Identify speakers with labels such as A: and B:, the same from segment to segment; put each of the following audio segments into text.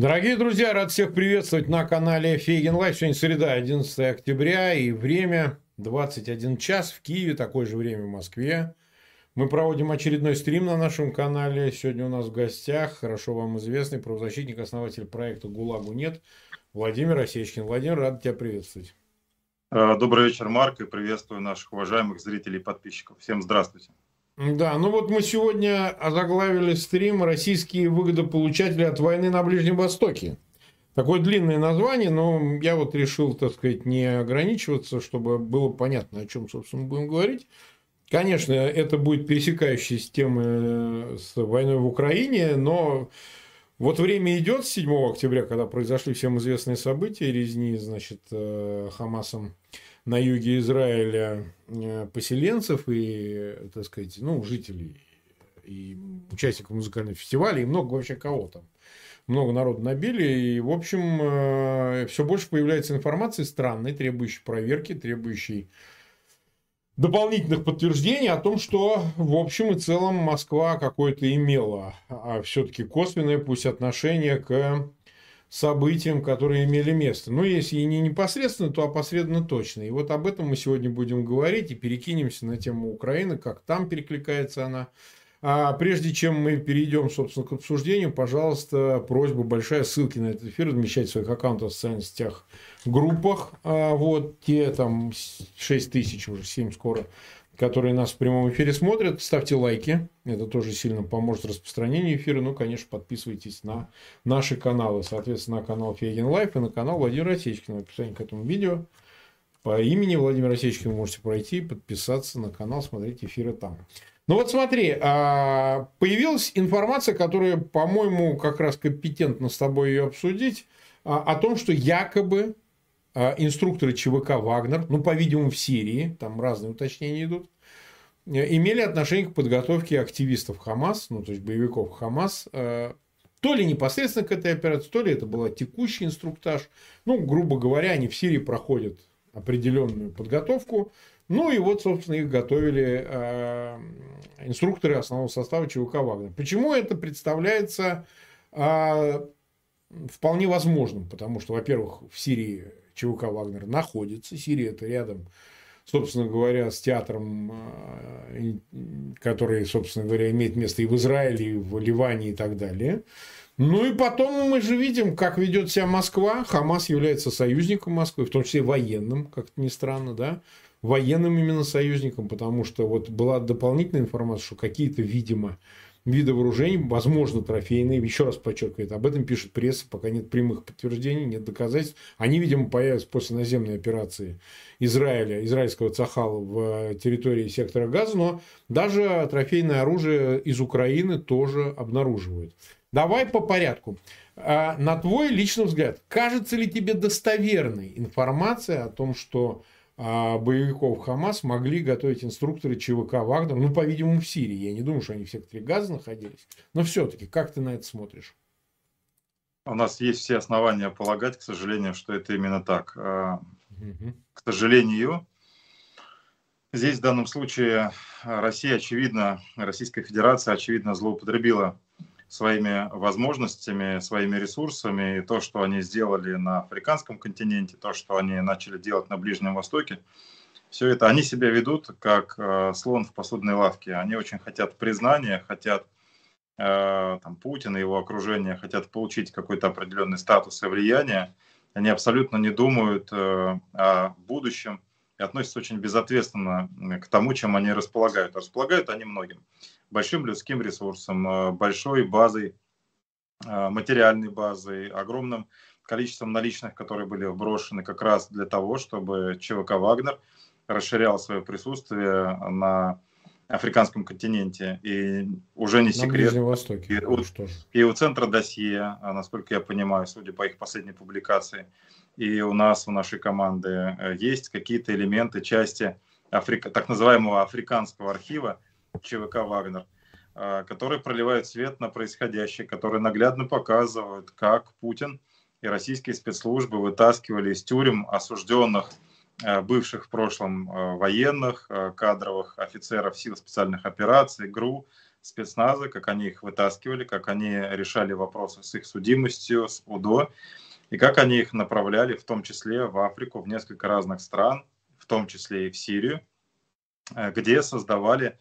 A: Дорогие друзья, рад всех приветствовать на канале Фейгин Live. Сегодня среда, 11 октября, и время 21 час в Киеве, такое же время в Москве. Мы проводим очередной стрим на нашем канале. Сегодня у нас в гостях хорошо вам известный правозащитник, основатель проекта «ГУЛАГу нет» Владимир Осечкин. Владимир, рад тебя приветствовать.
B: Э, добрый вечер, Марк, и приветствую наших уважаемых зрителей и подписчиков. Всем здравствуйте.
A: Да, ну вот мы сегодня озаглавили стрим «Российские выгодополучатели от войны на Ближнем Востоке». Такое длинное название, но я вот решил, так сказать, не ограничиваться, чтобы было понятно, о чем, собственно, будем говорить. Конечно, это будет пересекающаяся тема с войной в Украине, но вот время идет с 7 октября, когда произошли всем известные события, резни, значит, э, Хамасом на юге Израиля э, поселенцев и, так сказать, ну, жителей и участников музыкального фестиваля, и много вообще кого там. Много народу набили, и, в общем, э, все больше появляется информации странной, требующей проверки, требующей дополнительных подтверждений о том, что в общем и целом Москва какое-то имела а все-таки косвенное пусть отношение к событиям, которые имели место. Но если и не непосредственно, то опосредованно точно. И вот об этом мы сегодня будем говорить и перекинемся на тему Украины, как там перекликается она. А прежде чем мы перейдем, собственно, к обсуждению, пожалуйста, просьба большая, ссылки на этот эфир размещать в своих аккаунтах в социальных группах. А вот те там 6 тысяч, уже 7 скоро которые нас в прямом эфире смотрят. Ставьте лайки, это тоже сильно поможет распространению эфира. Ну, конечно, подписывайтесь на наши каналы, соответственно, на канал Фейгин Live и на канал Владимира Осечкина. В описании к этому видео по имени Владимира Осечкина можете пройти, подписаться на канал, смотреть эфиры там. Ну вот смотри, а, появилась информация, которая, по-моему, как раз компетентно с тобой ее обсудить, а, о том, что якобы а, инструкторы ЧВК «Вагнер», ну, по-видимому, в Сирии, там разные уточнения идут, имели отношение к подготовке активистов Хамас, ну, то есть боевиков Хамас, э, то ли непосредственно к этой операции, то ли это был текущий инструктаж. Ну, грубо говоря, они в Сирии проходят определенную подготовку. Ну и вот, собственно, их готовили э, инструкторы основного состава ЧВК «Вагнер». Почему это представляется э, вполне возможным? Потому что, во-первых, в Сирии ЧВК «Вагнер» находится. Сирия это рядом, собственно говоря, с театром, э, который, собственно говоря, имеет место и в Израиле, и в Ливане и так далее. Ну и потом мы же видим, как ведет себя Москва. Хамас является союзником Москвы, в том числе военным, как-то ни странно, да, военным именно союзником, потому что вот была дополнительная информация, что какие-то, видимо, вида вооружений, возможно, трофейные. Еще раз подчеркивает, об этом пишет пресса, пока нет прямых подтверждений, нет доказательств. Они, видимо, появятся после наземной операции Израиля, израильского Цахала в территории сектора Газа, но даже трофейное оружие из Украины тоже обнаруживают. Давай по порядку. А, на твой личный взгляд, кажется ли тебе достоверной информация о том, что боевиков Хамас могли готовить инструкторы ЧВК Вагнер, ну, по-видимому, в Сирии. Я не думаю, что они в секторе Газа находились. Но все-таки, как ты на это смотришь?
B: У нас есть все основания полагать, к сожалению, что это именно так. Угу. К сожалению, здесь в данном случае Россия, очевидно, Российская Федерация, очевидно, злоупотребила своими возможностями, своими ресурсами, и то, что они сделали на африканском континенте, то, что они начали делать на Ближнем Востоке, все это они себя ведут как э, слон в посудной лавке. Они очень хотят признания, хотят э, там, Путина и его окружение хотят получить какой-то определенный статус и влияние. Они абсолютно не думают э, о будущем и относятся очень безответственно к тому, чем они располагают. Располагают они многим большим людским ресурсом, э, большой базой, э, материальной базой, огромным количеством наличных, которые были вброшены как раз для того, чтобы ЧВК «Вагнер» расширял свое присутствие на африканском континенте. И уже не секрет.
A: На Востоке.
B: И, у, и у Центра досье, а, насколько я понимаю, судя по их последней публикации, и у нас, у нашей команды э, есть какие-то элементы, части Африка, так называемого африканского архива, ЧВК «Вагнер», а, которые проливают свет на происходящее, которые наглядно показывают, как Путин и российские спецслужбы вытаскивали из тюрем осужденных а, бывших в прошлом а, военных, кадровых офицеров сил специальных операций, ГРУ, спецназа, как они их вытаскивали, как они решали вопросы с их судимостью, с УДО, и как они их направляли, в том числе в Африку, в несколько разных стран, в том числе и в Сирию, где создавали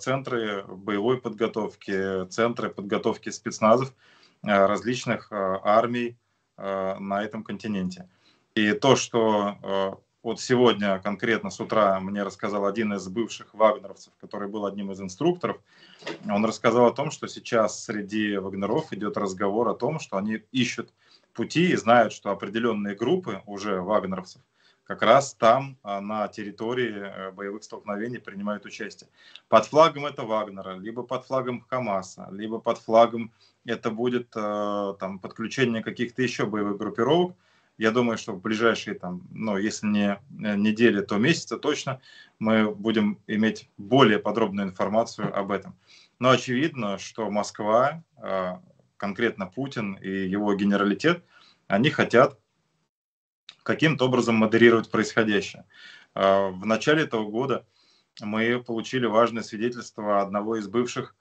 B: центры боевой подготовки, центры подготовки спецназов э, различных армий на этом континенте. И то, что вот сегодня конкретно с утра мне рассказал один из бывших вагнеровцев, который был одним из инструкторов. Он рассказал о том, что сейчас среди вагнеров идет разговор о том, что они ищут пути и знают, что определенные группы уже вагнеровцев как раз там, а, на территории э, боевых столкновений принимают участие. Под флагом это Вагнера, либо под флагом Хамаса, либо под флагом это будет э, там, подключение каких-то еще боевых группировок, я думаю, что в ближайшие, там, ну, если не э, недели, то месяца точно мы будем иметь более подробную информацию об этом. Но очевидно, что Москва, а, конкретно Путин и его генералитет, они хотят каким-то образом модерировать происходящее. А, в начале этого года мы получили важное свидетельство одного из бывших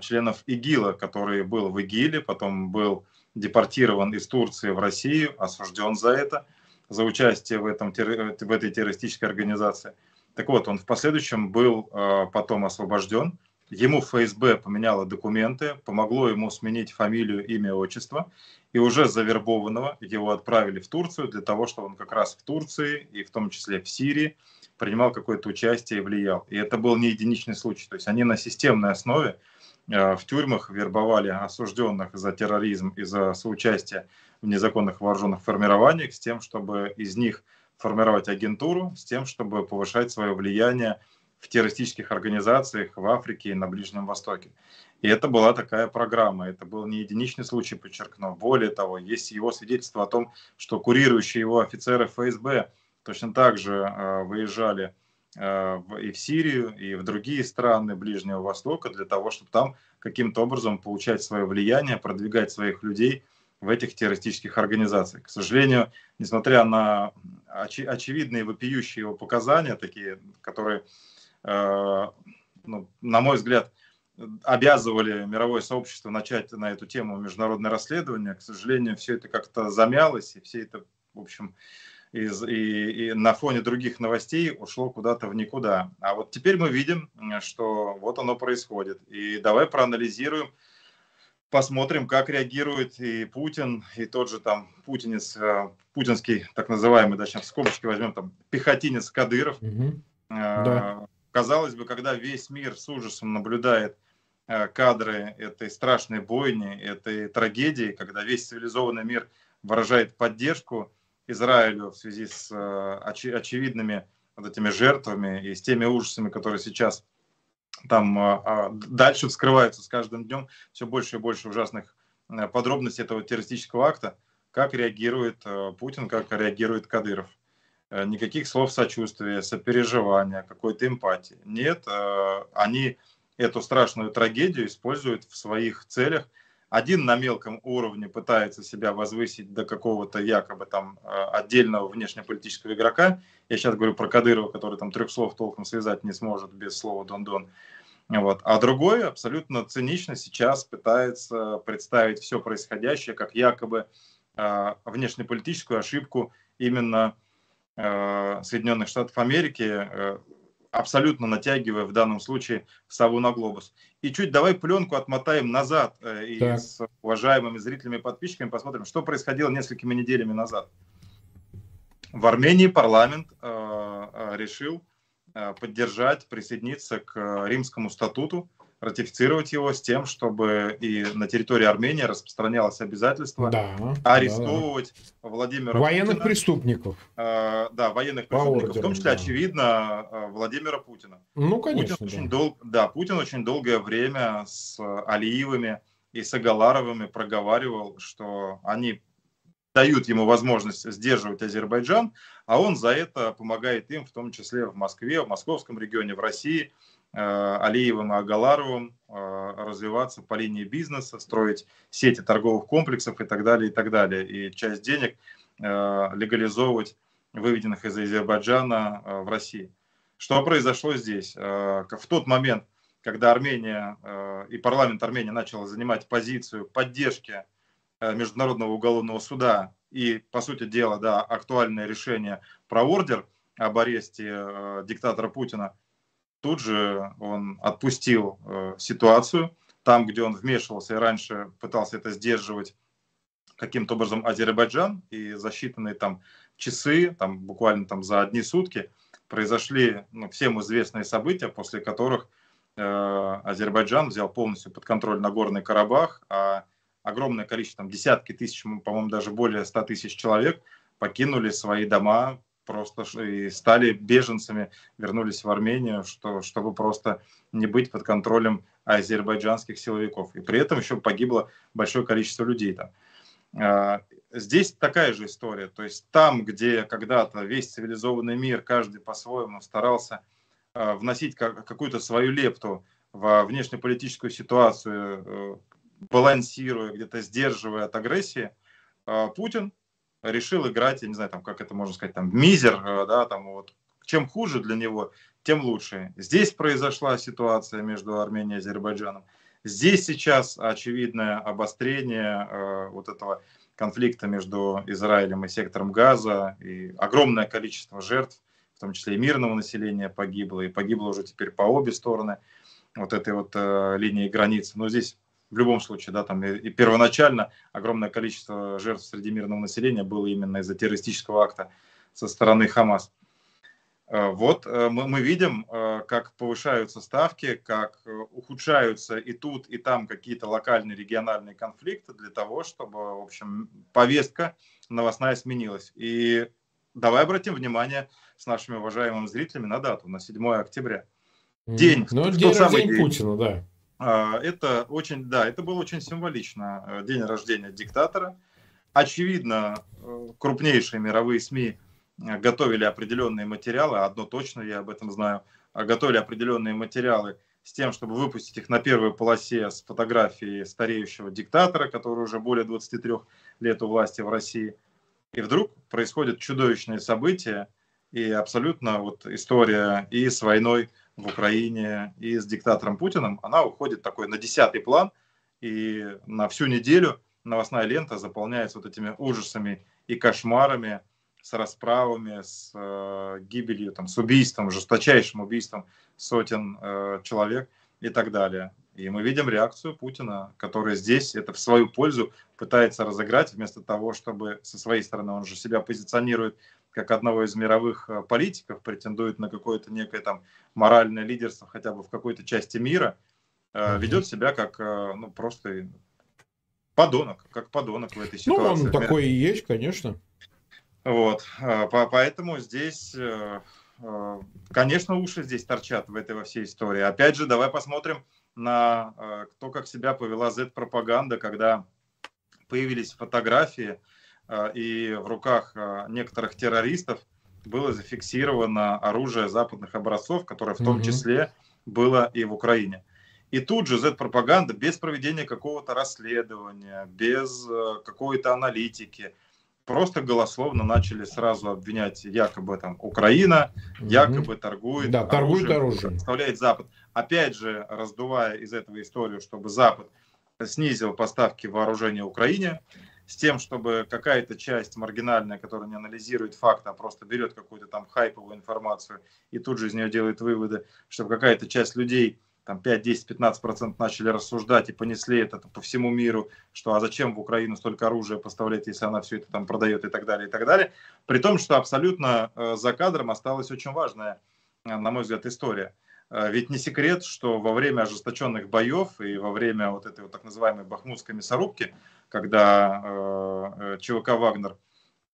B: членов ИГИЛа, который был в ИГИЛе, потом был депортирован из Турции в Россию, осужден за это, за участие в, этом, в этой террористической организации. Так вот, он в последующем был э, потом освобожден. Ему ФСБ поменяло документы, помогло ему сменить фамилию, имя, отчество. И уже завербованного его отправили в Турцию для того, чтобы он как раз в Турции и в том числе в Сирии принимал какое-то участие и влиял. И это был не единичный случай. То есть они на системной основе Э, в тюрьмах вербовали осужденных за терроризм и за соучастие в незаконных вооруженных формированиях с тем, чтобы из них формировать агентуру, с тем, чтобы повышать свое влияние в террористических организациях в Африке и на Ближнем Востоке. И это была такая программа. Это был не единичный случай, подчеркну. Более того, есть его свидетельство о том, что курирующие его офицеры ФСБ точно так же э, выезжали Э, и в Сирию, и в другие страны Ближнего Востока для того, чтобы там каким-то образом получать свое влияние, продвигать своих людей в этих террористических организациях. К сожалению, несмотря на очи- очевидные вопиющие его показания, такие, которые, э, ну, на мой взгляд, обязывали мировое сообщество начать на эту тему международное расследование, к сожалению, все это как-то замялось, и все это, в общем, из, и, и на фоне других новостей ушло куда-то в никуда. А вот теперь мы видим, что вот оно происходит. И давай проанализируем, посмотрим, как реагирует и Путин, и тот же там путинец, э, путинский так называемый, да, сейчас в скобочки возьмем, там, пехотинец Кадыров. Угу. Да. Казалось бы, когда весь мир с ужасом наблюдает э, кадры этой страшной бойни, этой трагедии, когда весь цивилизованный мир выражает поддержку, Израилю в связи с э, очи, очевидными вот этими жертвами и с теми ужасами, которые сейчас там э, а, дальше вскрываются с каждым днем, все больше и больше ужасных подробностей этого террористического акта, как реагирует Путин, как реагирует Кадыров. Никаких слов сочувствия, сопереживания, какой-то эмпатии. Нет, они эту страшную трагедию используют в своих целях – один на мелком уровне пытается себя возвысить до какого-то якобы там э, отдельного внешнеполитического игрока. Я сейчас говорю про Кадырова, который там трех слов толком связать не сможет без слова «дон-дон». Вот. А другой абсолютно цинично сейчас пытается представить все происходящее как якобы э, внешнеполитическую ошибку именно э, Соединенных Штатов Америки, э, абсолютно натягивая в данном случае сову на глобус. И чуть давай пленку отмотаем назад э, и так. с уважаемыми зрителями и подписчиками посмотрим, что происходило несколькими неделями назад. В Армении парламент э, э решил э, поддержать, присоединиться к Римскому статуту, ратифицировать его с тем, чтобы и на территории Армении распространялось обязательство да, арестовывать да, Владимира
A: военных Путина, преступников.
B: Э, да, военных По преступников, ордеру, в том числе, да. очевидно, э, Владимира Путина.
A: Ну, конечно.
B: Путин да. Очень дол... да, Путин очень долгое время с Алиевыми и с Агаларовыми проговаривал, что они дают ему возможность сдерживать Азербайджан, а он за это помогает им, в том числе в Москве, в московском регионе, в России – Алиевым и Агаларовым э, развиваться по линии бизнеса, строить сети торговых комплексов и так далее, и так далее. И часть денег э, легализовывать выведенных из Азербайджана в России. Что произошло здесь? В тот момент, когда Армения э, и парламент Армении начал занимать позицию поддержки э, Международного уголовного суда и, по сути дела, да, актуальное решение про ордер об аресте э, диктатора Путина, тут же он отпустил э, ситуацию. Там, где он вмешивался и раньше пытался это сдерживать каким-то образом Азербайджан, и за считанные там часы, там буквально там за одни сутки, произошли ну, всем известные события, после которых Э, Азербайджан взял полностью под контроль Нагорный Карабах, а огромное количество, там, десятки тысяч, по-моему, даже более 100 тысяч человек покинули свои дома просто и стали беженцами, вернулись в Армению, что, чтобы просто не быть под контролем азербайджанских силовиков. И при этом еще погибло большое количество людей там. А, здесь такая же история. То есть там, где когда-то весь цивилизованный мир, каждый по-своему старался Э, вносить какую-то свою лепту во внешнеполитическую ситуацию, э, балансируя, где-то сдерживая от агрессии, э, Путин решил играть, я не знаю, там, как это можно сказать, там, мизер, да, там, вот, чем хуже для него, тем лучше. Здесь произошла ситуация между Арменией и Азербайджаном. Здесь сейчас очевидное обострение э, вот этого конфликта между Израилем и сектором Газа и огромное количество жертв в том числе и мирного населения погибло, и погибло уже теперь по обе стороны вот этой вот э, линии границы. Но здесь в любом случае, да, там и, и первоначально огромное количество жертв среди мирного населения было именно из-за террористического акта со стороны Хамас. Э, вот э, мы, мы видим, э, как повышаются ставки, как ухудшаются и тут, и там какие-то локальные региональные конфликты для того, чтобы, в общем, повестка новостная сменилась. И давай обратим внимание с нашими уважаемыми зрителями на дату, на 7 октября.
A: День, ну, день рождения день. Путина, да.
B: А, это очень, да, это было очень символично. Э, день рождения диктатора. Очевидно, э, крупнейшие мировые СМИ э, готовили определенные материалы, одно точно я об этом знаю, готовили определенные материалы с тем, чтобы выпустить их на первой полосе с фотографией стареющего диктатора, который уже более 23 лет у власти в России. И вдруг происходят чудовищные события, и абсолютно вот история и с войной в Украине, и с диктатором Путиным, она уходит такой на десятый план, и на всю неделю новостная лента заполняется вот этими ужасами и кошмарами, с расправами, с э, гибелью, там, с убийством, жесточайшим убийством сотен э, человек и так далее. И мы видим реакцию Путина, который здесь это в свою пользу пытается разыграть, вместо того, чтобы со своей стороны, он же себя позиционирует как одного из мировых э, политиков, претендует на какое-то некое там моральное лидерство хотя бы в какой-то части мира, mm-hmm. ведет себя как э, ну, просто подонок, как подонок в этой ситуации.
A: Ну, он такой и есть, конечно.
B: Вот, поэтому здесь, конечно, уши здесь торчат в этой во всей истории. Опять же, давай посмотрим на то, как себя повела Z-пропаганда, когда появились фотографии и в руках а, некоторых террористов было зафиксировано оружие западных образцов, которое в том числе было и в Украине. И тут же Z-пропаганда без проведения какого-то расследования, без э, какой-то аналитики, просто голословно начали сразу обвинять якобы там Украина, угу. якобы торгует,
A: да, торгует оружием, оружием,
B: представляет Запад. Опять же, раздувая из этого историю, чтобы Запад снизил поставки вооружения Украине, с тем, чтобы какая-то часть маргинальная, которая не анализирует факты, а просто берет какую-то там хайповую информацию и тут же из нее делает выводы, чтобы какая-то часть людей, там 5, 10, 15 процентов начали рассуждать и понесли это по всему миру, что а зачем в Украину столько оружия поставлять, если она все это там продает и так далее, и так далее. При том, что абсолютно э, за кадром осталась очень важная, э, на мой взгляд, история. Э, ведь не секрет, что во время ожесточенных боев и во время вот этой вот так называемой бахмутской мясорубки когда э, э ЧВК «Вагнер»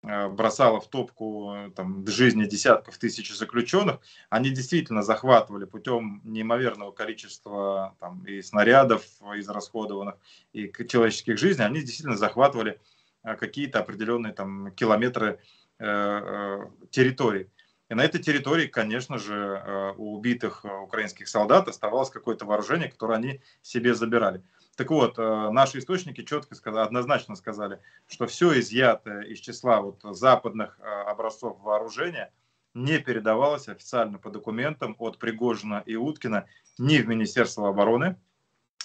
B: э, бросала в топку там, жизни десятков тысяч заключенных, они действительно захватывали путем неимоверного количества там, и снарядов израсходованных, и человеческих жизней, они действительно захватывали какие-то определенные там, километры э, территорий. И на этой территории, конечно же, у убитых украинских солдат оставалось какое-то вооружение, которое они себе забирали. Так вот, э, наши источники четко сказали, однозначно сказали, что все изъятое из числа вот западных э, образцов вооружения, не передавалось официально по документам от Пригожина и Уткина ни в Министерство обороны,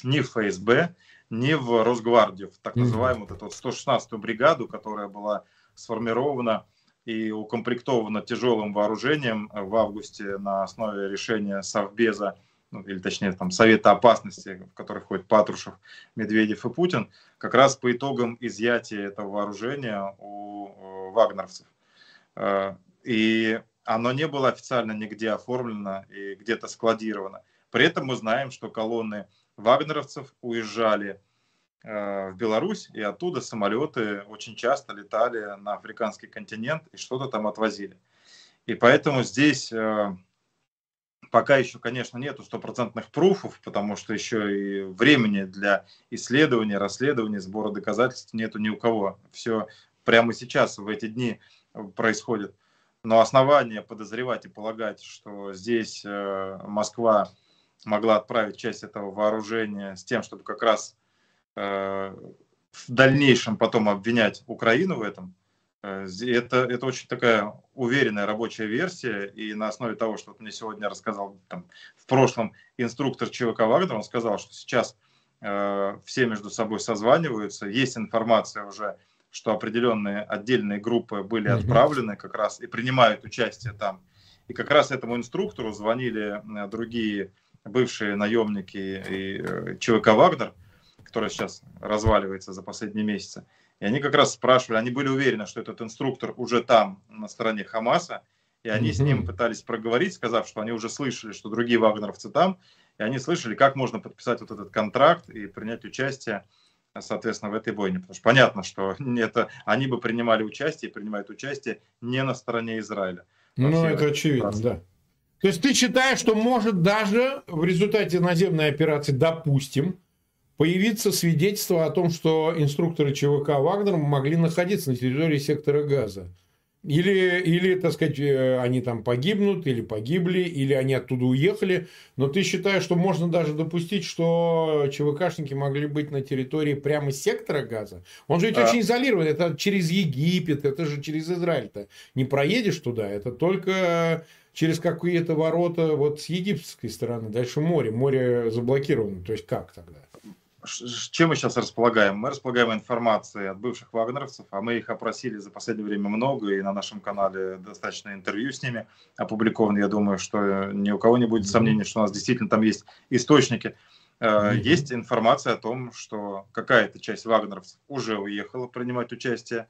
B: ни в ФСБ, ни в Росгвардию, в так называемую вот эту вот 116-ю бригаду, которая была сформирована и укомплектована тяжелым вооружением в августе на основе решения Совбеза, или точнее там Совета опасности, в который входит Патрушев, Медведев и Путин, как раз по итогам изъятия этого вооружения у вагнеровцев. Э, и оно не было официально нигде оформлено и где-то складировано. При этом мы знаем, что колонны вагнеровцев уезжали э, в Беларусь, и оттуда самолеты очень часто летали на африканский континент и что-то там отвозили. И поэтому здесь э, пока еще, конечно, нету стопроцентных пруфов, потому что еще и времени для исследования, расследования, сбора доказательств нету ни у кого. Все прямо сейчас, в эти дни происходит. Но основания подозревать и полагать, что здесь э, Москва могла отправить часть этого вооружения с тем, чтобы как раз э, в дальнейшем потом обвинять Украину в этом, э, это, это очень такая уверенная рабочая версия, и на основе того, что вот мне сегодня рассказал там, в прошлом инструктор ЧВК Вагнер, он сказал, что сейчас э, все между собой созваниваются, есть информация уже что определенные отдельные группы были отправлены как раз и принимают участие там. И как раз этому инструктору звонили э, другие бывшие наемники и э, ЧВК «Вагнер», который сейчас разваливается за последние месяцы. И они как раз спрашивали, они были уверены, что этот инструктор уже там, на стороне Хамаса, и они mm-hmm. с ним пытались проговорить, сказав, что они уже слышали, что другие вагнеровцы там, и они слышали, как можно подписать вот этот контракт и принять участие соответственно, в этой бойне. Потому что понятно, что это, они бы принимали участие и принимают участие не на стороне Израиля.
A: Ну, это очевидно, раз. да. То есть ты считаешь, что может даже в результате наземной операции, допустим, появиться свидетельство о том, что инструкторы ЧВК «Вагнер» могли находиться на территории сектора газа? Или, или, так сказать, э, они там погибнут, или погибли, или они оттуда уехали. Но ты считаешь, что можно даже допустить, что ЧВКшники могли быть на территории прямо сектора газа? Он же ведь а... очень изолирован. Это через Египет, это же через Израиль-то. Не проедешь туда, это только через какие-то ворота вот с египетской стороны. Дальше море. Море заблокировано. То есть как тогда?
B: Чем мы сейчас располагаем? Мы располагаем информацией от бывших вагнеровцев, а мы их опросили за последнее время много, и на нашем канале достаточно интервью с ними опубликовано. Я думаю, что ни у кого не будет сомнений, что у нас действительно там есть источники. Mm-hmm. Есть информация о том, что какая-то часть вагнеровцев уже уехала принимать участие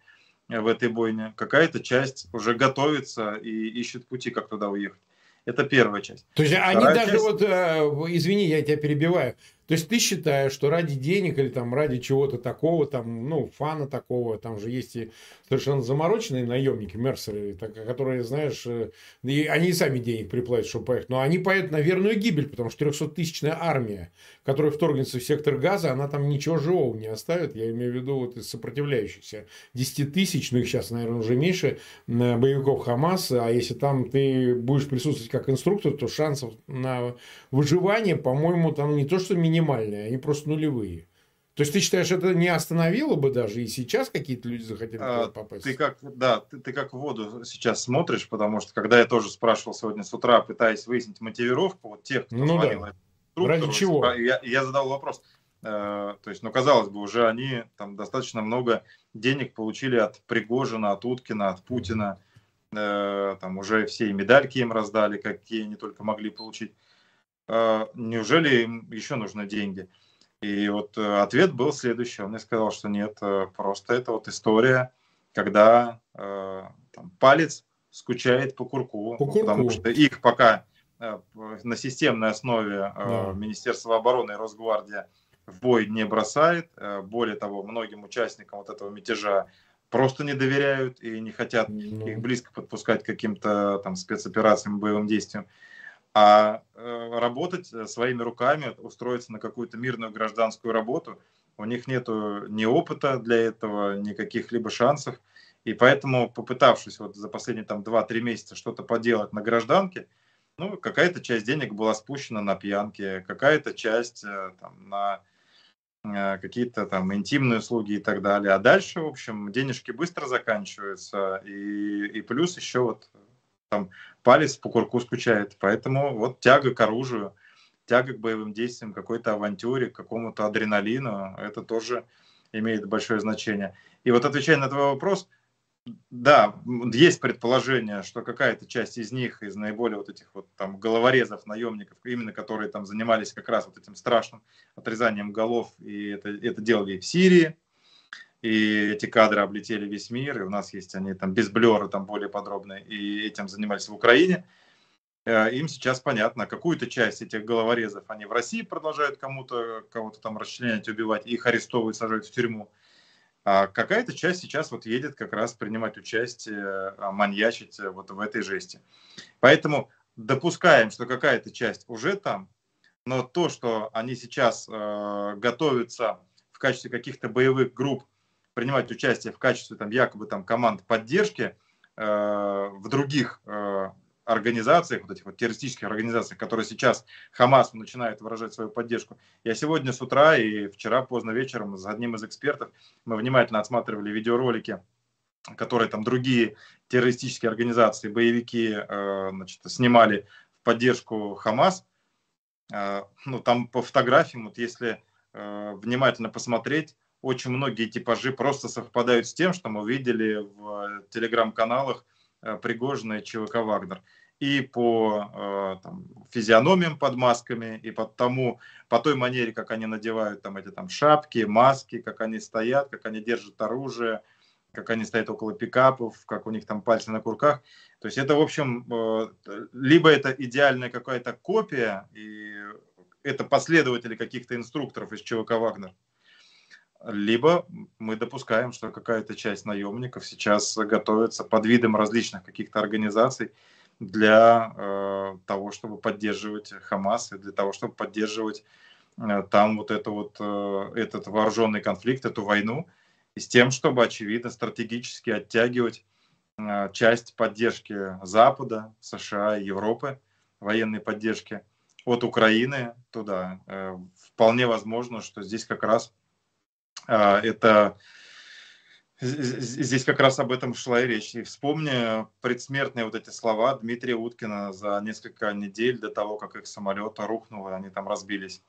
B: в этой бойне, какая-то часть уже готовится и ищет пути, как туда уехать. Это первая часть.
A: То есть Вторая они даже часть... вот, э, извини, я тебя перебиваю, то есть ты считаешь, что ради денег или там ради чего-то такого, там, ну, фана такого, там же есть и совершенно замороченные наемники, мерсеры, которые, знаешь, э, и они и сами денег приплатят, чтобы поехать, но они поедут на верную гибель, потому что 300-тысячная армия, которая вторгнется в сектор газа, она там ничего живого не оставит, я имею в виду вот из сопротивляющихся. 10 тысяч, ну их сейчас, наверное, уже меньше, боевиков Хамаса, а если там ты будешь присутствовать как инструктор, то шансов на выживание, по-моему, там не то, что минимально, минимальные, они просто нулевые. То есть ты считаешь, это не остановило бы даже, и сейчас какие-то люди захотели а, попасть?
B: Ты как, да, ты, ты как в воду сейчас смотришь, потому что когда я тоже спрашивал сегодня с утра, пытаясь выяснить мотивировку вот тех, кто ну, звонил,
A: да. Ради чего?
B: Я, я задал вопрос. Э, то есть, ну, казалось бы, уже они там достаточно много денег получили от Пригожина, от Уткина, от Путина. Э, там уже все медальки им раздали, какие они только могли получить. А, неужели им еще нужны деньги? И вот э, ответ был следующий. Он мне сказал, что нет, э, просто это вот история, когда э, там, палец скучает по курку, по курку, потому что их пока на системной основе да. Министерство обороны и Росгвардия в бой не бросает. Более того, многим участникам вот этого мятежа просто не доверяют и не хотят ну. их близко подпускать к каким-то там спецоперациям, боевым действиям а э, работать э, своими руками, устроиться на какую-то мирную гражданскую работу, у них нет ни опыта для этого, ни каких-либо шансов. И поэтому, попытавшись вот за последние там 2-3 месяца что-то поделать на гражданке, ну, какая-то часть денег была спущена на пьянки, какая-то часть э, там, на какие-то там интимные услуги и так далее. А дальше, в общем, денежки быстро заканчиваются. И, и плюс еще вот там палец по курку скучает. Поэтому вот тяга к оружию, тяга к боевым действиям, какой-то авантюре, к какому-то адреналину, это тоже имеет большое значение. И вот отвечая на твой вопрос, да, есть предположение, что какая-то часть из них, из наиболее вот этих вот там головорезов, наемников, именно которые там занимались как раз вот этим страшным отрезанием голов, и это, это делали в Сирии, и эти кадры облетели весь мир, и у нас есть они там без блера, там более подробные, и этим занимались в Украине. Э, им сейчас понятно, какую-то часть этих головорезов они в России продолжают кому-то, кого-то там расчленять, убивать, их арестовывают, сажают в тюрьму. А какая-то часть сейчас вот едет как раз принимать участие, а, маньячить э, вот в этой жести. Поэтому допускаем, что какая-то часть уже там, но то, что они сейчас э, готовятся в качестве каких-то боевых групп принимать участие в качестве там якобы там команд поддержки э, в других э, организациях, вот этих вот террористических организациях, которые сейчас Хамасу начинают выражать свою поддержку. Я сегодня с утра и вчера поздно вечером с одним из экспертов мы внимательно отсматривали видеоролики, которые там другие террористические организации, боевики э, значит, снимали в поддержку Хамас. Э, ну, там по фотографиям, вот если э, внимательно посмотреть, очень многие типажи просто совпадают с тем, что мы видели в телеграм-каналах Э, Пригожина и ЧВК «Вагнер». И по э, там, физиономиям под масками, и по, тому, по той манере, как они надевают там, эти там, шапки, маски, как они стоят, как они держат оружие, как они стоят около пикапов, как у них там пальцы на курках. То есть это, в общем, э, либо это идеальная какая-то копия, и это последователи каких-то инструкторов из ЧВК «Вагнер», либо мы допускаем, что какая-то часть наемников сейчас готовится под видом различных каких-то организаций для э, того, чтобы поддерживать Хамас и для того, чтобы поддерживать э, там вот, это вот э, этот вооруженный конфликт, эту войну, и с тем, чтобы, очевидно, стратегически оттягивать э, часть поддержки Запада, США и Европы, военной поддержки от Украины туда. Э, вполне возможно, что здесь как раз это здесь как раз об этом шла и речь. И вспомни предсмертные вот эти слова Дмитрия Уткина за несколько недель до того, как их самолет рухнул, и они там разбились.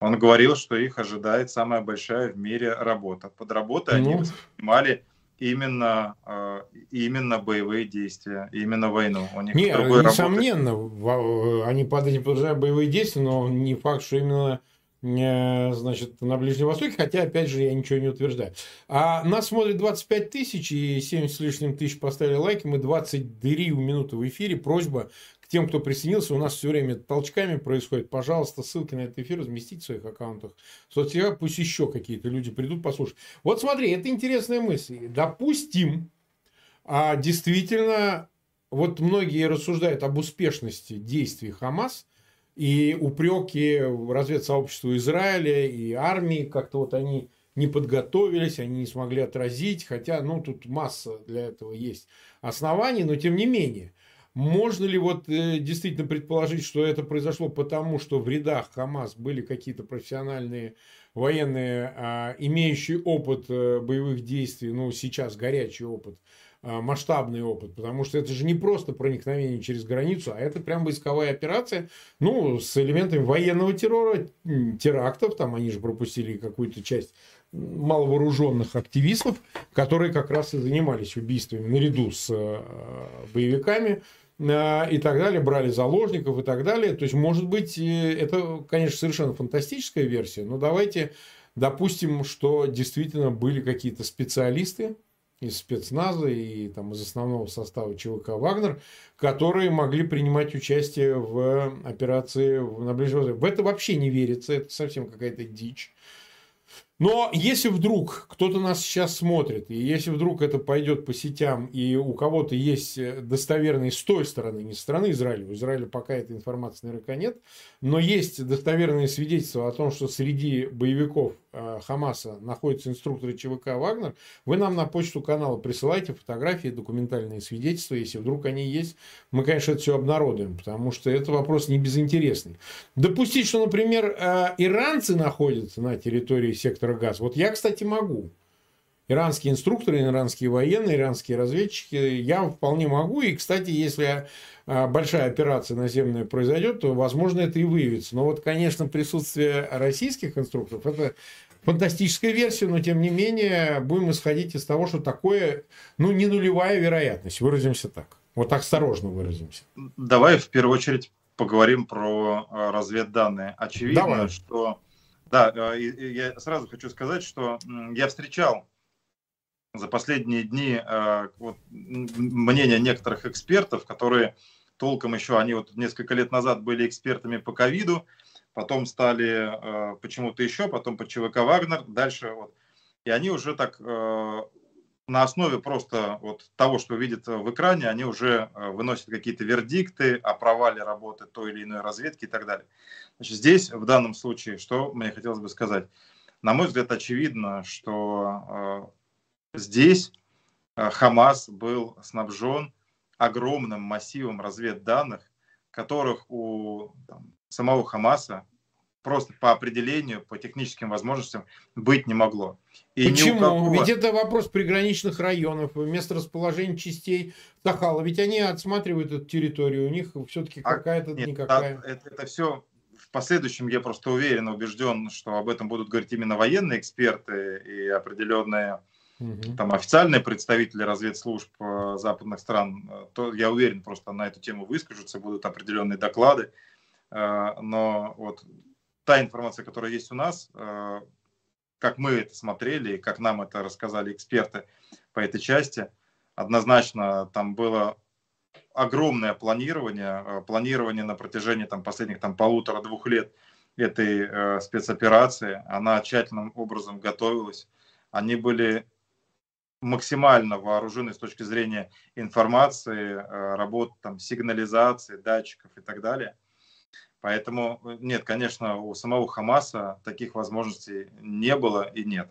B: Он говорил, что их ожидает самая большая в мире работа. Под работой ну... они воспринимали именно, а, именно боевые действия, именно войну.
A: У них не, несомненно, работы... они под этим подразумевают боевые действия, но не факт, что именно значит, на Ближнем Востоке, хотя, опять же, я ничего не утверждаю. А нас смотрит 25 тысяч, и 70 с лишним тысяч поставили лайки, мы 23 минуты в эфире, просьба к тем, кто присоединился, у нас все время толчками происходит, пожалуйста, ссылки на этот эфир разместите в своих аккаунтах в соцсетях, пусть еще какие-то люди придут послушать. Вот смотри, это интересная мысль. Допустим, а действительно, вот многие рассуждают об успешности действий Хамас – и упреки разведсообществу Израиля и армии, как-то вот они не подготовились, они не смогли отразить, хотя, ну, тут масса для этого есть оснований, но тем не менее. Можно ли вот э, действительно предположить, что это произошло потому, что в рядах Хамас были какие-то профессиональные военные, э, имеющие опыт э, боевых действий, ну, сейчас горячий опыт, масштабный опыт, потому что это же не просто проникновение через границу, а это прям войсковая операция, ну, с элементами военного террора, терактов, там они же пропустили какую-то часть маловооруженных активистов, которые как раз и занимались убийствами наряду с э, боевиками э, и так далее, брали заложников и так далее. То есть, может быть, это, конечно, совершенно фантастическая версия, но давайте допустим, что действительно были какие-то специалисты, из спецназа и там, из основного состава ЧВК «Вагнер», которые могли принимать участие в операции на Ближнем Востоке. В это вообще не верится, это совсем какая-то дичь. Но если вдруг кто-то нас сейчас смотрит, и если вдруг это пойдет по сетям, и у кого-то есть э, достоверные с той стороны, не со стороны Израиля, у Израиля пока этой информации наверняка нет, но есть достоверные свидетельства о том, что среди боевиков э, Хамаса находятся инструкторы ЧВК «Вагнер», вы нам на почту канала присылайте фотографии, документальные свидетельства, если вдруг они есть, мы, конечно, это все обнародуем, потому что это вопрос не безинтересный. Допустить, что, например, э, иранцы находятся на территории сектора газ, вот я, кстати, могу. иранские инструкторы, иранские военные, иранские разведчики. Я вполне могу. И, кстати, если а, большая операция наземная произойдет, то, возможно, это и выявится. Но вот, конечно, присутствие российских инструкторов – это фантастическая версия, но, тем не менее, будем исходить из того, что такое, ну, не нулевая вероятность, выразимся так. Вот так осторожно выразимся.
B: Давай в первую очередь поговорим про а, разведданные. Очевидно, Давай. что... Да, а, я сразу хочу сказать, что я встречал за последние дни вот, мнение некоторых экспертов, которые толком еще, они вот несколько лет назад были экспертами по ковиду, потом стали э, почему-то еще, потом по ЧВК Вагнер, дальше вот. И они уже так э, на основе просто вот того, что видят в экране, они уже э, выносят какие-то вердикты о провале работы той или иной разведки и так далее. Значит, здесь, в данном случае, что мне хотелось бы сказать? На мой взгляд, очевидно, что э, здесь э, Хамас был снабжен огромным массивом разведданных, которых у там, самого Хамаса просто по определению, по техническим возможностям быть не могло.
A: И Почему? Кого... Ведь это вопрос приграничных районов, место расположения частей Сахала. Ведь они отсматривают эту территорию, у них все-таки а, какая-то нет, никакая.
B: Это, это все в последующем, я просто уверен, убежден, что об этом будут говорить именно военные эксперты и определенные угу. там официальные представители разведслужб э, западных стран, э, то я уверен, просто на эту тему выскажутся, будут определенные доклады. Э, но вот та информация, которая есть у нас, как мы это смотрели, как нам это рассказали эксперты по этой части, однозначно там было огромное планирование, планирование на протяжении там, последних там, полутора-двух лет этой э, спецоперации. Она тщательным образом готовилась. Они были максимально вооружены с точки зрения информации, э, работы там, сигнализации, датчиков и так далее. Поэтому э, нет, конечно, у самого Хамаса таких возможностей не было и нет.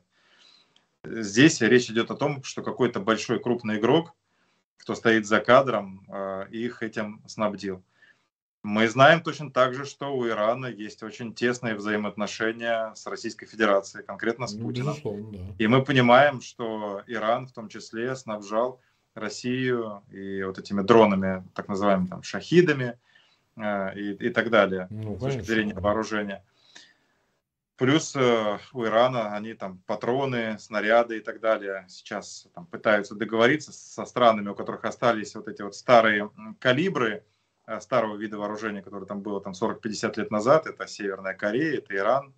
B: Здесь речь идет о том, что какой-то большой крупный игрок, кто стоит за кадром, э, их этим снабдил. Мы знаем точно так же, что у Ирана есть очень тесные взаимоотношения с Российской Федерацией, конкретно с ну, Путиным. да. И мы понимаем, что Иран в том числе снабжал Россию и вот этими дронами, так называемыми там, шахидами э, и, и так далее, ну, с точки зрения вооружения. Плюс э, у Ирана они там патроны, снаряды и так далее сейчас там, пытаются договориться со странами, у которых остались вот эти вот старые калибры, Э, старого вида вооружения, которое там было там 40-50 лет назад, это Северная Корея, это Иран.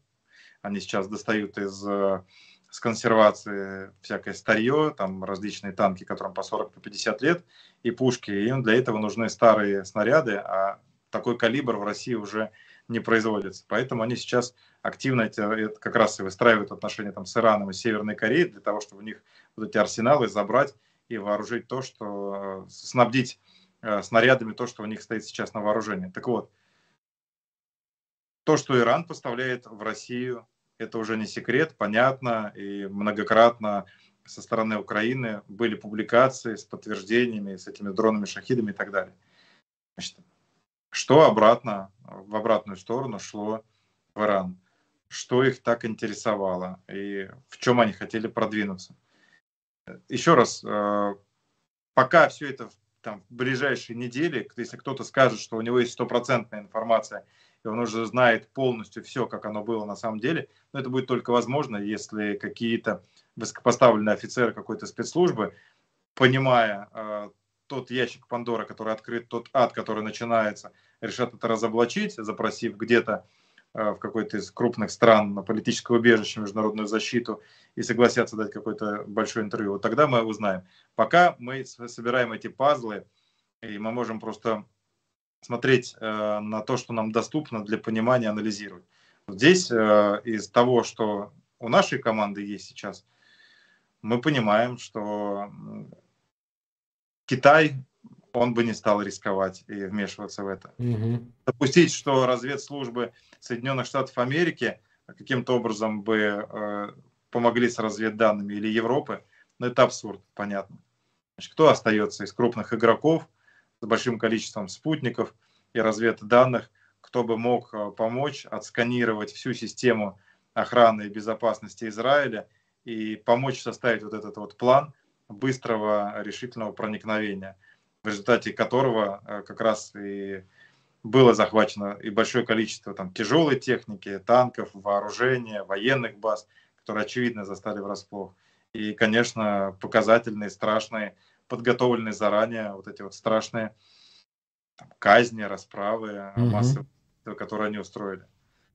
B: Они сейчас достают из э, с консервации всякое старье, там различные танки, которым по 40-50 по лет, и пушки. Им для этого нужны старые снаряды, а такой калибр в России уже не производится. Поэтому они сейчас активно эти, это как раз и выстраивают отношения там, с Ираном и Северной Кореей для того, чтобы у них вот эти арсеналы забрать и вооружить то, что э, снабдить Э, снарядами то, что у них стоит сейчас на вооружении. Так вот, то, что Иран поставляет в Россию, это уже не секрет, понятно, и многократно со стороны Украины были публикации с подтверждениями, с этими дронами, шахидами и так далее. Значит, что обратно, в обратную сторону шло в Иран? Что их так интересовало и в чем они хотели продвинуться? Еще раз, э, пока все это там, в ближайшие недели, если кто-то скажет, что у него есть стопроцентная информация, и он уже знает полностью все, как оно было на самом деле, но это будет только возможно, если какие-то высокопоставленные офицеры какой-то спецслужбы, понимая э, тот ящик Пандора, который открыт, тот ад, который начинается, решат это разоблачить, запросив где-то Э, в какой-то из крупных стран на политическое убежище, международную защиту и согласятся дать какое-то большое интервью, вот тогда мы узнаем. Пока мы собираем эти пазлы, и мы можем просто смотреть э, на то, что нам доступно для понимания, анализировать. Здесь э, из того, что у нашей команды есть сейчас, мы понимаем, что Китай он бы не стал рисковать и вмешиваться в это. Угу. Допустить, что разведслужбы Соединенных Штатов Америки каким-то образом бы э, помогли с разведданными или Европы, ну это абсурд, понятно. Значит, кто остается из крупных игроков с большим количеством спутников и разведданных, кто бы мог э, помочь отсканировать всю систему охраны и безопасности Израиля и помочь составить вот этот вот план быстрого решительного проникновения, в результате которого э, как раз и было захвачено и большое количество там, тяжелой техники, танков, вооружения, военных баз, которые, очевидно, застали врасплох. И, конечно, показательные, страшные, подготовленные заранее вот эти вот страшные там, казни, расправы, mm-hmm. массовые, которые они устроили.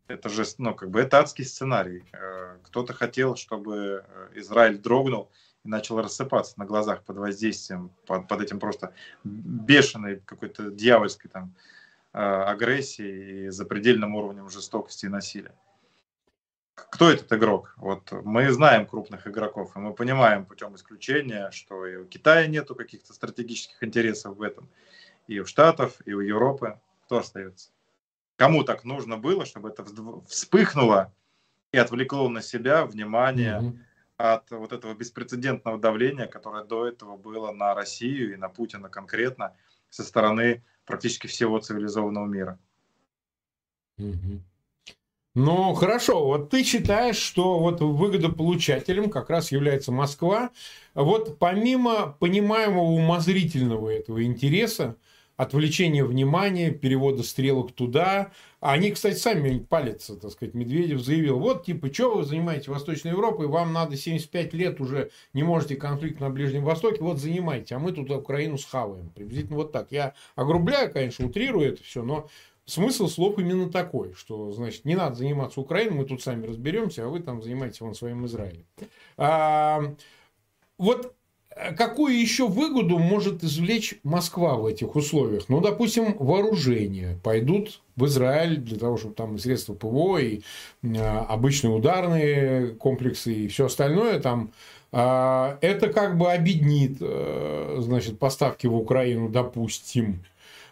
B: Это же, ну, как бы, это адский сценарий. Э, кто-то хотел, чтобы э, Израиль дрогнул и начал рассыпаться на глазах под воздействием, под, под этим просто бешеной какой-то дьявольской там э, агрессией и запредельным уровнем жестокости и насилия. Кто этот игрок? Вот мы знаем крупных игроков, и мы понимаем путем исключения, что и у Китая нету каких-то стратегических интересов в этом, и у Штатов, и у Европы. Кто остается? Кому так нужно было, чтобы это вспыхнуло и отвлекло на себя внимание mm-hmm. От вот этого беспрецедентного давления, которое до этого было на Россию и на Путина конкретно со стороны практически всего цивилизованного мира.
A: Mm-hmm. Ну, хорошо, вот ты считаешь, что вот выгодополучателем как раз является Москва. Вот помимо понимаемого умозрительного этого интереса, отвлечения внимания, перевода стрелок туда. А они, кстати, сами палятся, так сказать. Медведев заявил, вот, типа, что вы занимаете Восточной Европой, вам надо 75 лет уже, не можете конфликт на Ближнем Востоке, вот занимайте, а мы тут Украину схаваем. Приблизительно вот так. Я огрубляю, конечно, утрирую это все, но смысл слов именно такой, что, значит, не надо заниматься Украиной, мы тут сами разберемся, а вы там занимаетесь вон своим Израилем. А, вот какую еще выгоду может извлечь Москва в этих условиях? Ну, допустим, вооружение. Пойдут в Израиль для того, чтобы там средства ПВО, и э, обычные ударные комплексы, и все остальное там. Э, это как бы объединит, э, значит, поставки в Украину, допустим.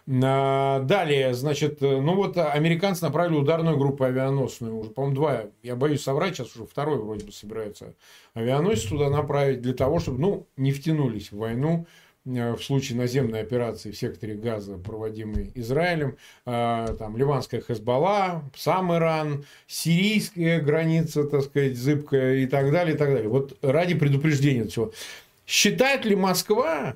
A: Далее, значит, э, ну вот американцы направили ударную группу авианосную, уже, по-моему, два, я боюсь соврать, сейчас уже второй вроде бы собирается авианосец туда направить для того, чтобы, ну, не втянулись в войну, э, в случае наземной операции в секторе Газа, проводимой Израилем, э, там ливанская Хезбалла, сам Иран, сирийская граница, так сказать, зыбкая и так далее, и так далее. Вот ради предупреждения всего. Считает ли Москва,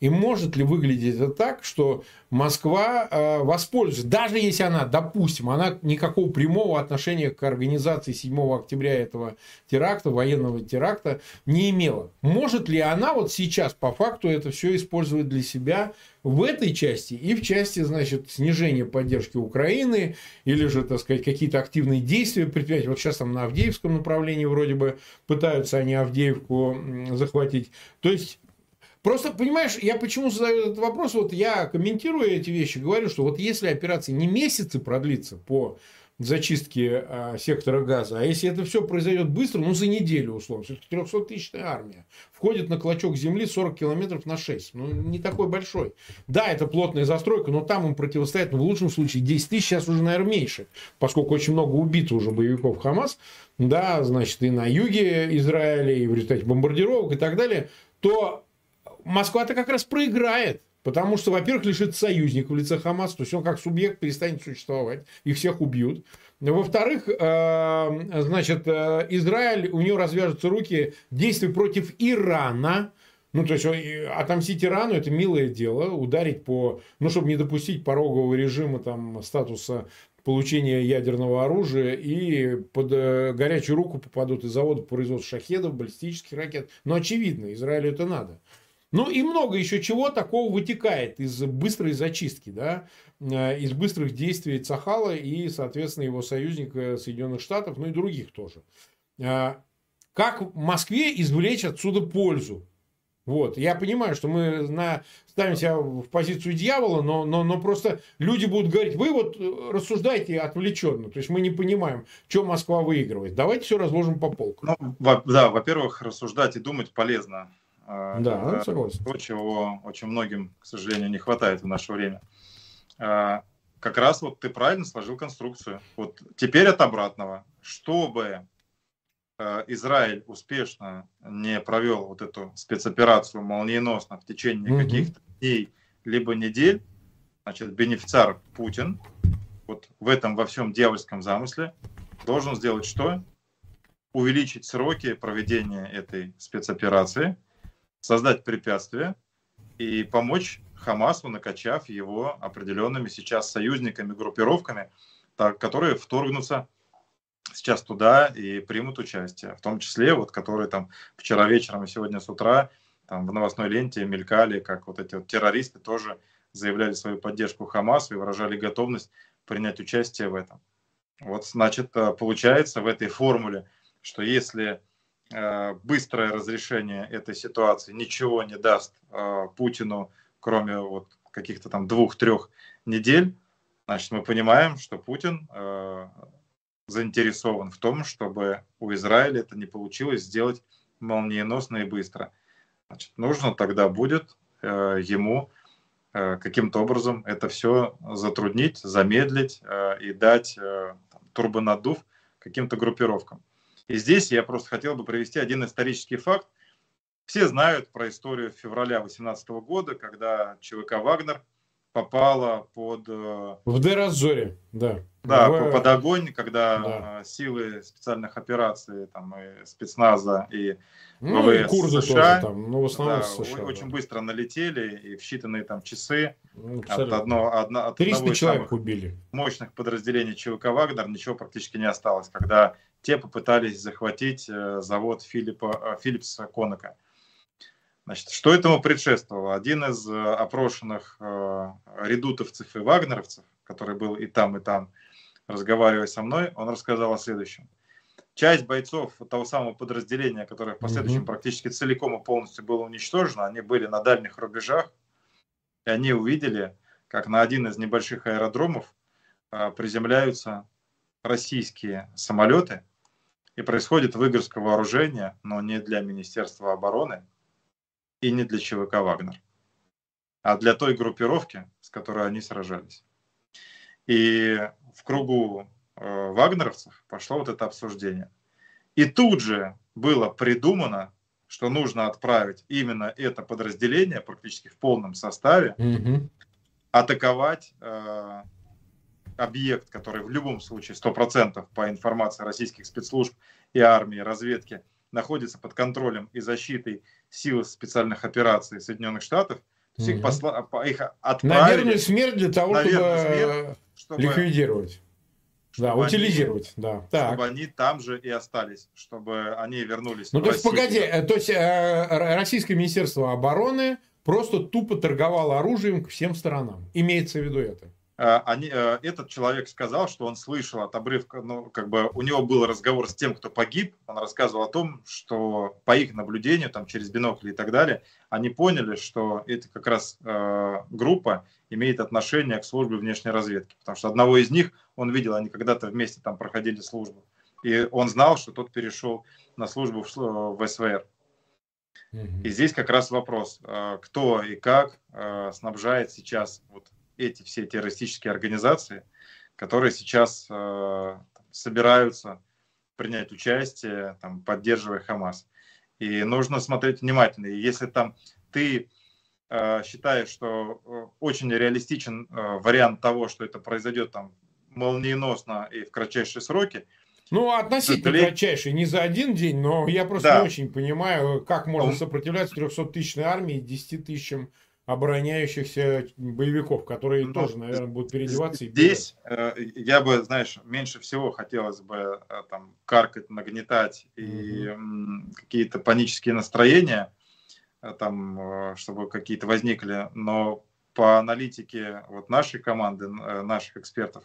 A: и может ли выглядеть это так, что Москва э, воспользуется, даже если она, допустим, она никакого прямого отношения к организации 7 октября этого теракта, военного теракта, не имела. Может ли она вот сейчас по факту это все использовать для себя в этой части и в части, значит, снижения поддержки Украины или же, так сказать, какие-то активные действия предприятий. Вот сейчас там на Авдеевском направлении вроде бы пытаются они Авдеевку захватить. То есть Просто, понимаешь, я почему задаю этот вопрос, вот я комментирую эти вещи, говорю, что вот если операция не месяцы продлится по зачистке э, сектора газа, а если это все произойдет быстро, ну, за неделю, условно, все-таки 300-тысячная армия, входит на клочок земли 40 километров на 6, ну, не такой большой. Да, это плотная застройка, но там им противостоят, ну, в лучшем случае, 10 тысяч, сейчас уже, наверное, меньше, поскольку очень много убито уже боевиков Хамас, да, значит, и на юге Израиля, и в результате бомбардировок и так далее, то Москва-то как раз проиграет. Потому что, во-первых, лишит союзников в лице Хамас, то есть он как субъект перестанет существовать, их всех убьют. Во-вторых, э, значит, э, Израиль, у него развяжутся руки действий против Ирана, ну, то есть, отомстить Ирану – это милое дело, ударить по, ну, чтобы не допустить порогового режима, там, статуса получения ядерного оружия, и под э, горячую руку попадут из завода по производству шахедов, баллистических ракет. Но очевидно, Израилю это надо. Ну и много еще чего такого вытекает из быстрой зачистки, да, э, из быстрых действий Цахала и, соответственно, его союзника Соединенных Штатов, ну и других тоже. Э, как в Москве извлечь отсюда пользу? Вот. Я понимаю, что мы на, ставим себя в позицию дьявола, но, но, но просто люди будут говорить, вы вот э, рассуждаете отвлеченно. То есть мы не понимаем, что Москва выигрывает. Давайте все разложим по полкам.
B: Ну, во, да, во-первых, рассуждать и думать полезно.
A: А, да, согласен.
B: То, чего очень многим, к сожалению, не хватает в наше время. А, как раз вот ты правильно сложил конструкцию. Вот теперь от обратного. Чтобы а, Израиль успешно не провел вот эту спецоперацию молниеносно в течение mm каких-то дней либо недель, значит, бенефициар Путин вот в этом во всем дьявольском замысле должен сделать что? увеличить сроки проведения этой спецоперации, создать препятствия и помочь Хамасу, накачав его определенными сейчас союзниками, группировками, так, которые вторгнутся сейчас туда и примут участие, в том числе вот, которые там вчера вечером и сегодня с утра там в новостной ленте мелькали, как вот эти вот террористы тоже заявляли свою поддержку Хамасу и выражали готовность принять участие в этом. Вот, значит, э, получается в этой формуле, что если быстрое разрешение этой ситуации ничего не даст э, Путину, кроме вот каких-то там двух-трех недель, значит, мы понимаем, что Путин заинтересован в том, чтобы у Израиля это не получилось сделать молниеносно и быстро. Значит, нужно тогда будет ему каким-то образом это все затруднить, замедлить и дать турбонаддув каким-то группировкам. И здесь я просто хотел бы привести один исторический факт. Все знают про историю февраля 2018 года, когда ЧВК «Вагнер» попала под... Э,
A: в Деразоре, да.
B: Да, в... под огонь, когда да. силы специальных операций, там, и спецназа и
A: ну, ВВС и Курзы США, тоже там, но в основном
B: да,
A: США,
B: очень да. быстро налетели, и в считанные там часы ну, от, одно, одно, от
A: 300 одного человек убили.
B: мощных подразделений ЧВК «Вагнер» ничего практически не осталось, когда те попытались захватить э, завод Филиппа, э, Филлипса Конака. Значит, что этому предшествовало? Один из э, опрошенных редутовцев и вагнеровцев, который был и там, и там, разговаривая со мной, он рассказал о следующем. Часть бойцов того самого подразделения, которое в последующем mm-hmm. практически целиком и полностью было уничтожено, они были на дальних рубежах, и они увидели, как на один из небольших аэродромов приземляются российские самолеты, и происходит выгрузка вооружения, но не для Министерства обороны, и не для ЧВК «Вагнер», а для той группировки, с которой они сражались. И в кругу э, вагнеровцев пошло вот это обсуждение. И тут же было придумано, что нужно отправить именно это подразделение практически в полном составе, mm-hmm. атаковать э, объект, который в любом случае 100% по информации российских спецслужб и армии, разведки, находится под контролем и защитой сил специальных операций Соединенных Штатов, то есть их, посла, их отправили...
A: На верную смерть для того, чтобы, смерть, чтобы ликвидировать. Чтобы да, они, утилизировать, да.
B: Так. Чтобы они там же и остались, чтобы они вернулись
A: Ну, то есть, погоди, э, то есть э, Российское Министерство обороны просто тупо торговало оружием к всем сторонам. Имеется в виду это?
B: Э, они, э, этот человек сказал, что он слышал от обрывка, ну, как бы у него был разговор с тем, кто погиб, он рассказывал о том, что по их наблюдению, там, через бинокли и так далее, они поняли, что это как раз э, группа имеет отношение к службе внешней разведки, потому что одного из них он видел, они когда-то вместе там проходили службу, и он знал, что тот перешел на службу в, в СВР. И здесь как раз вопрос, э, кто и как снабжает сейчас вот эти все террористические организации, которые сейчас э, собираются принять участие, там, поддерживая Хамас. И нужно смотреть внимательно. И если там ты э, считаешь, что э, очень реалистичен э, вариант того, что это произойдет там молниеносно и в кратчайшие сроки,
A: ну, относительно Сожаление... кратчайший, не за один день, но я просто да. не очень понимаю, как можно сопротивляться 300-тысячной армии 10 тысячам обороняющихся боевиков, которые ну, тоже, наверное, будут переодеваться.
B: Здесь э, я бы, знаешь, меньше всего хотелось бы э, там каркать, нагнетать и mm какие-то панические настроения, э, там, э, чтобы какие-то возникли, но по аналитике вот нашей команды, э, наших экспертов,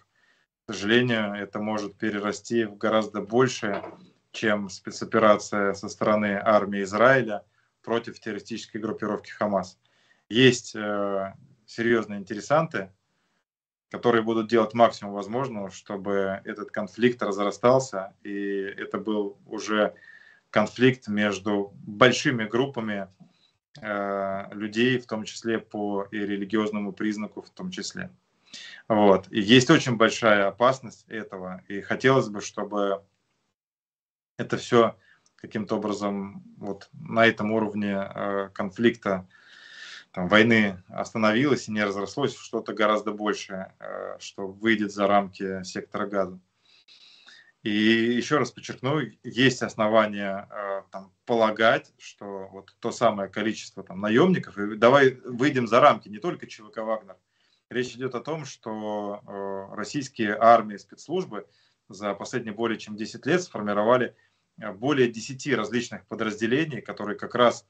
B: к сожалению, это может перерасти в гораздо большее, чем спецоперация со стороны армии Израиля против террористической группировки Хамас есть э, серьезные интересанты, которые будут делать максимум возможного, чтобы этот конфликт разрастался, и это был уже конфликт между большими группами э, людей, в том числе по и религиозному признаку в том числе. Вот. И есть очень большая опасность этого, и хотелось бы, чтобы это все каким-то образом вот на этом уровне э, конфликта там, войны остановилось и не разрослось в что-то гораздо большее, э, что выйдет за рамки сектора газа. И еще раз подчеркну, есть основания э, там, полагать, что вот то самое количество там, наемников, и давай выйдем за рамки, не только ЧВК «Вагнер», речь идет о том, что э, российские армии, спецслужбы за последние более чем 10 лет сформировали более 10 различных подразделений, которые как раз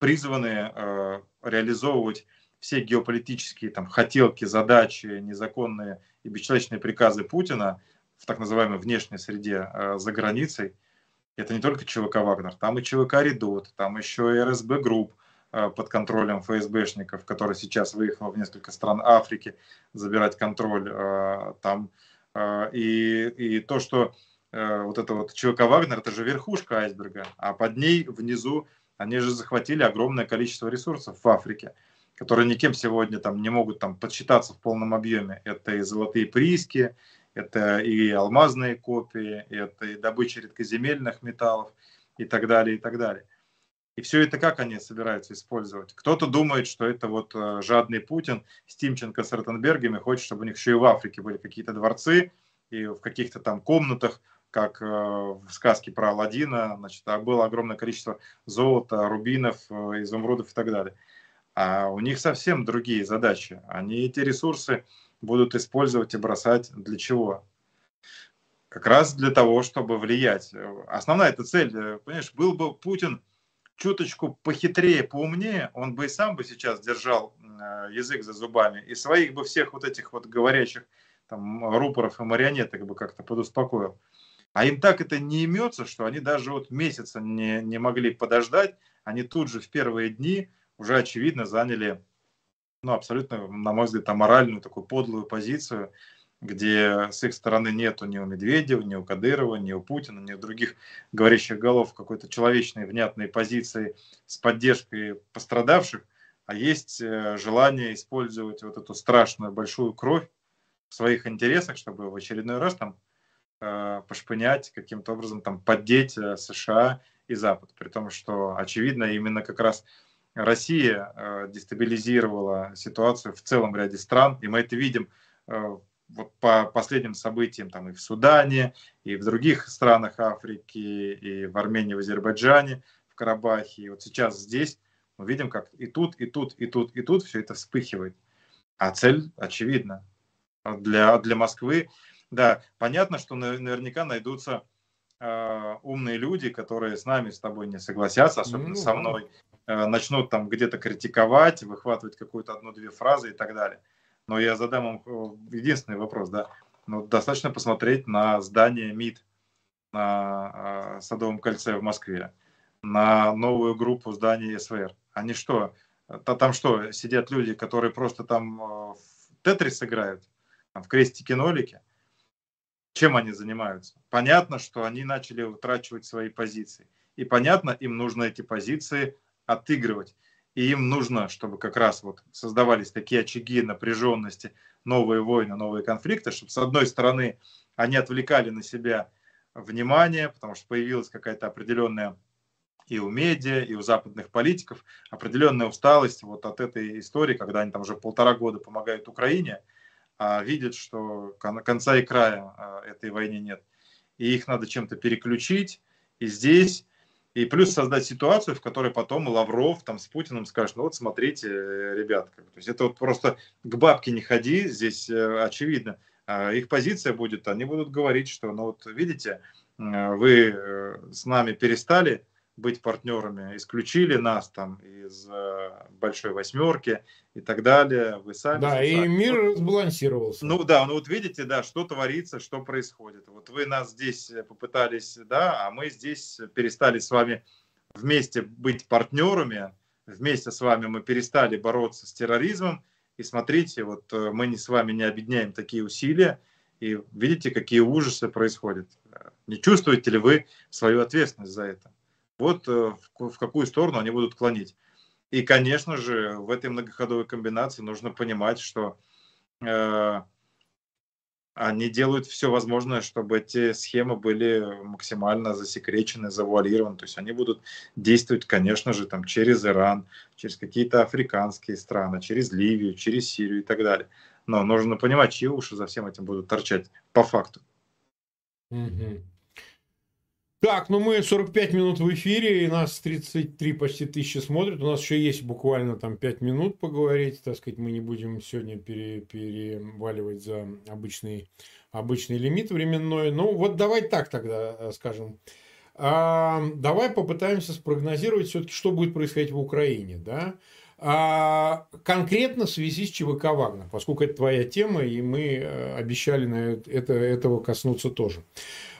B: призваны э, реализовывать все геополитические там, хотелки, задачи, незаконные и бесчеловечные приказы Путина в так называемой внешней среде э, за границей. Это не только ЧВК «Вагнер», там и ЧВК «Редут», там еще и РСБ Групп э, под контролем ФСБшников, который сейчас выехал в несколько стран Африки забирать контроль. Э, там э, и, и то, что э, вот это вот ЧВК «Вагнер» это же верхушка айсберга, а под ней внизу они же захватили огромное количество ресурсов в Африке которые никем сегодня там не могут там подсчитаться в полном объеме. Это и золотые прииски, это и алмазные копии, это и добыча редкоземельных металлов и так далее, и так далее. И все это как они собираются использовать? Кто-то думает, что это вот э, жадный Путин с Тимченко, с Ротенбергами хочет, чтобы у них еще и в Африке были какие-то дворцы и в каких-то там комнатах, как э, в сказке про Алладина, значит, а было огромное количество золота, рубинов, э, изумрудов и так далее. А у них совсем другие задачи. Они эти ресурсы будут использовать и бросать для чего? Как раз для того, чтобы влиять. Основная эта цель, э, понимаешь, был бы Путин чуточку похитрее, поумнее, он бы и сам бы сейчас держал язык за зубами, и своих бы всех вот этих вот говорящих там рупоров и марионеток бы как-то подуспокоил. А им так это не имется, что они даже вот месяца не, не могли подождать, они тут же в первые дни уже очевидно заняли ну, абсолютно, на мой взгляд, аморальную такую подлую позицию, где с их стороны нету ни у Медведева, ни у Кадырова, ни у Путина, ни у других говорящих голов какой-то человечной, внятной позиции с поддержкой пострадавших, а есть э, желание использовать вот эту страшную большую кровь в своих интересах, чтобы в очередной раз там э, пошпынять, каким-то образом там поддеть э, США и Запад. При том, что очевидно именно как раз Россия э, дестабилизировала ситуацию в целом ряде стран, и мы это видим э, вот по последним событиям там и в Судане, и в других странах Африки, и в Армении, в Азербайджане, в Карабахе. И вот сейчас здесь мы видим, как и тут, и тут, и тут, и тут все это вспыхивает. А цель очевидна. Для, для Москвы, да, понятно, что наверняка найдутся э, умные люди, которые с нами, с тобой не согласятся, особенно ну, со мной, Э, начнут там где-то критиковать, выхватывать какую-то одну-две фразы и так далее. Но я задам э, единственный вопрос, да. Ну, достаточно посмотреть на здание МИД на э, Садовом кольце в Москве, на новую группу зданий СВР. Они что, там что, сидят люди, которые просто там в Тетрис играют, в крестике-нолике? Чем они занимаются? Понятно, что они начали утрачивать свои позиции. И понятно, им нужно эти позиции отыгрывать. И им нужно, чтобы как раз вот создавались такие очаги напряженности, новые войны, новые конфликты, чтобы с одной стороны они отвлекали на себя внимание, потому что появилась какая-то определенная и у медиа, и у западных политиков определенная усталость вот от этой истории, когда они там уже полтора года помогают Украине, видят, что конца и края а, этой войне нет. И их надо чем-то переключить. И здесь и плюс создать ситуацию, в которой потом Лавров там с Путиным скажет, ну вот смотрите, ребят, то есть это вот просто к бабке не ходи, здесь э, очевидно. А их позиция будет, они будут говорить, что ну вот видите, вы э, с нами перестали быть партнерами, исключили нас там из э, большой восьмерки и так далее. Вы сами.
A: Да, и мир разбалансировался.
B: Ну да, ну вот видите, да, что творится, что происходит. Вот вы нас здесь попытались, да, а мы здесь перестали с вами вместе быть партнерами, вместе с вами мы перестали бороться с терроризмом. И смотрите, вот э, мы не с вами не объединяем такие усилия, и видите, какие ужасы происходят. Не чувствуете ли вы свою ответственность за это? Вот э, в какую сторону они будут клонить. И, конечно же, в этой многоходовой комбинации нужно понимать, что э, они делают все возможное, чтобы эти схемы были максимально засекречены, завуалированы. То есть они будут действовать, конечно же, там, через Иран, через какие-то африканские страны, через Ливию, через Сирию и так далее. Но нужно понимать, чьи уши за всем этим будут торчать по факту.
A: Угу. Так, ну мы 45 минут в эфире, и нас 33 почти тысячи смотрят. У нас еще есть буквально там 5 минут поговорить. Так сказать, мы не будем сегодня пере, переваливать за обычный, обычный лимит временной. Ну вот давай так тогда э, скажем. А, давай попытаемся спрогнозировать все-таки, что будет происходить в Украине. Да? А, конкретно в связи с ЧВК «Вагнер», поскольку это твоя тема, и мы э, обещали на это, этого коснуться тоже.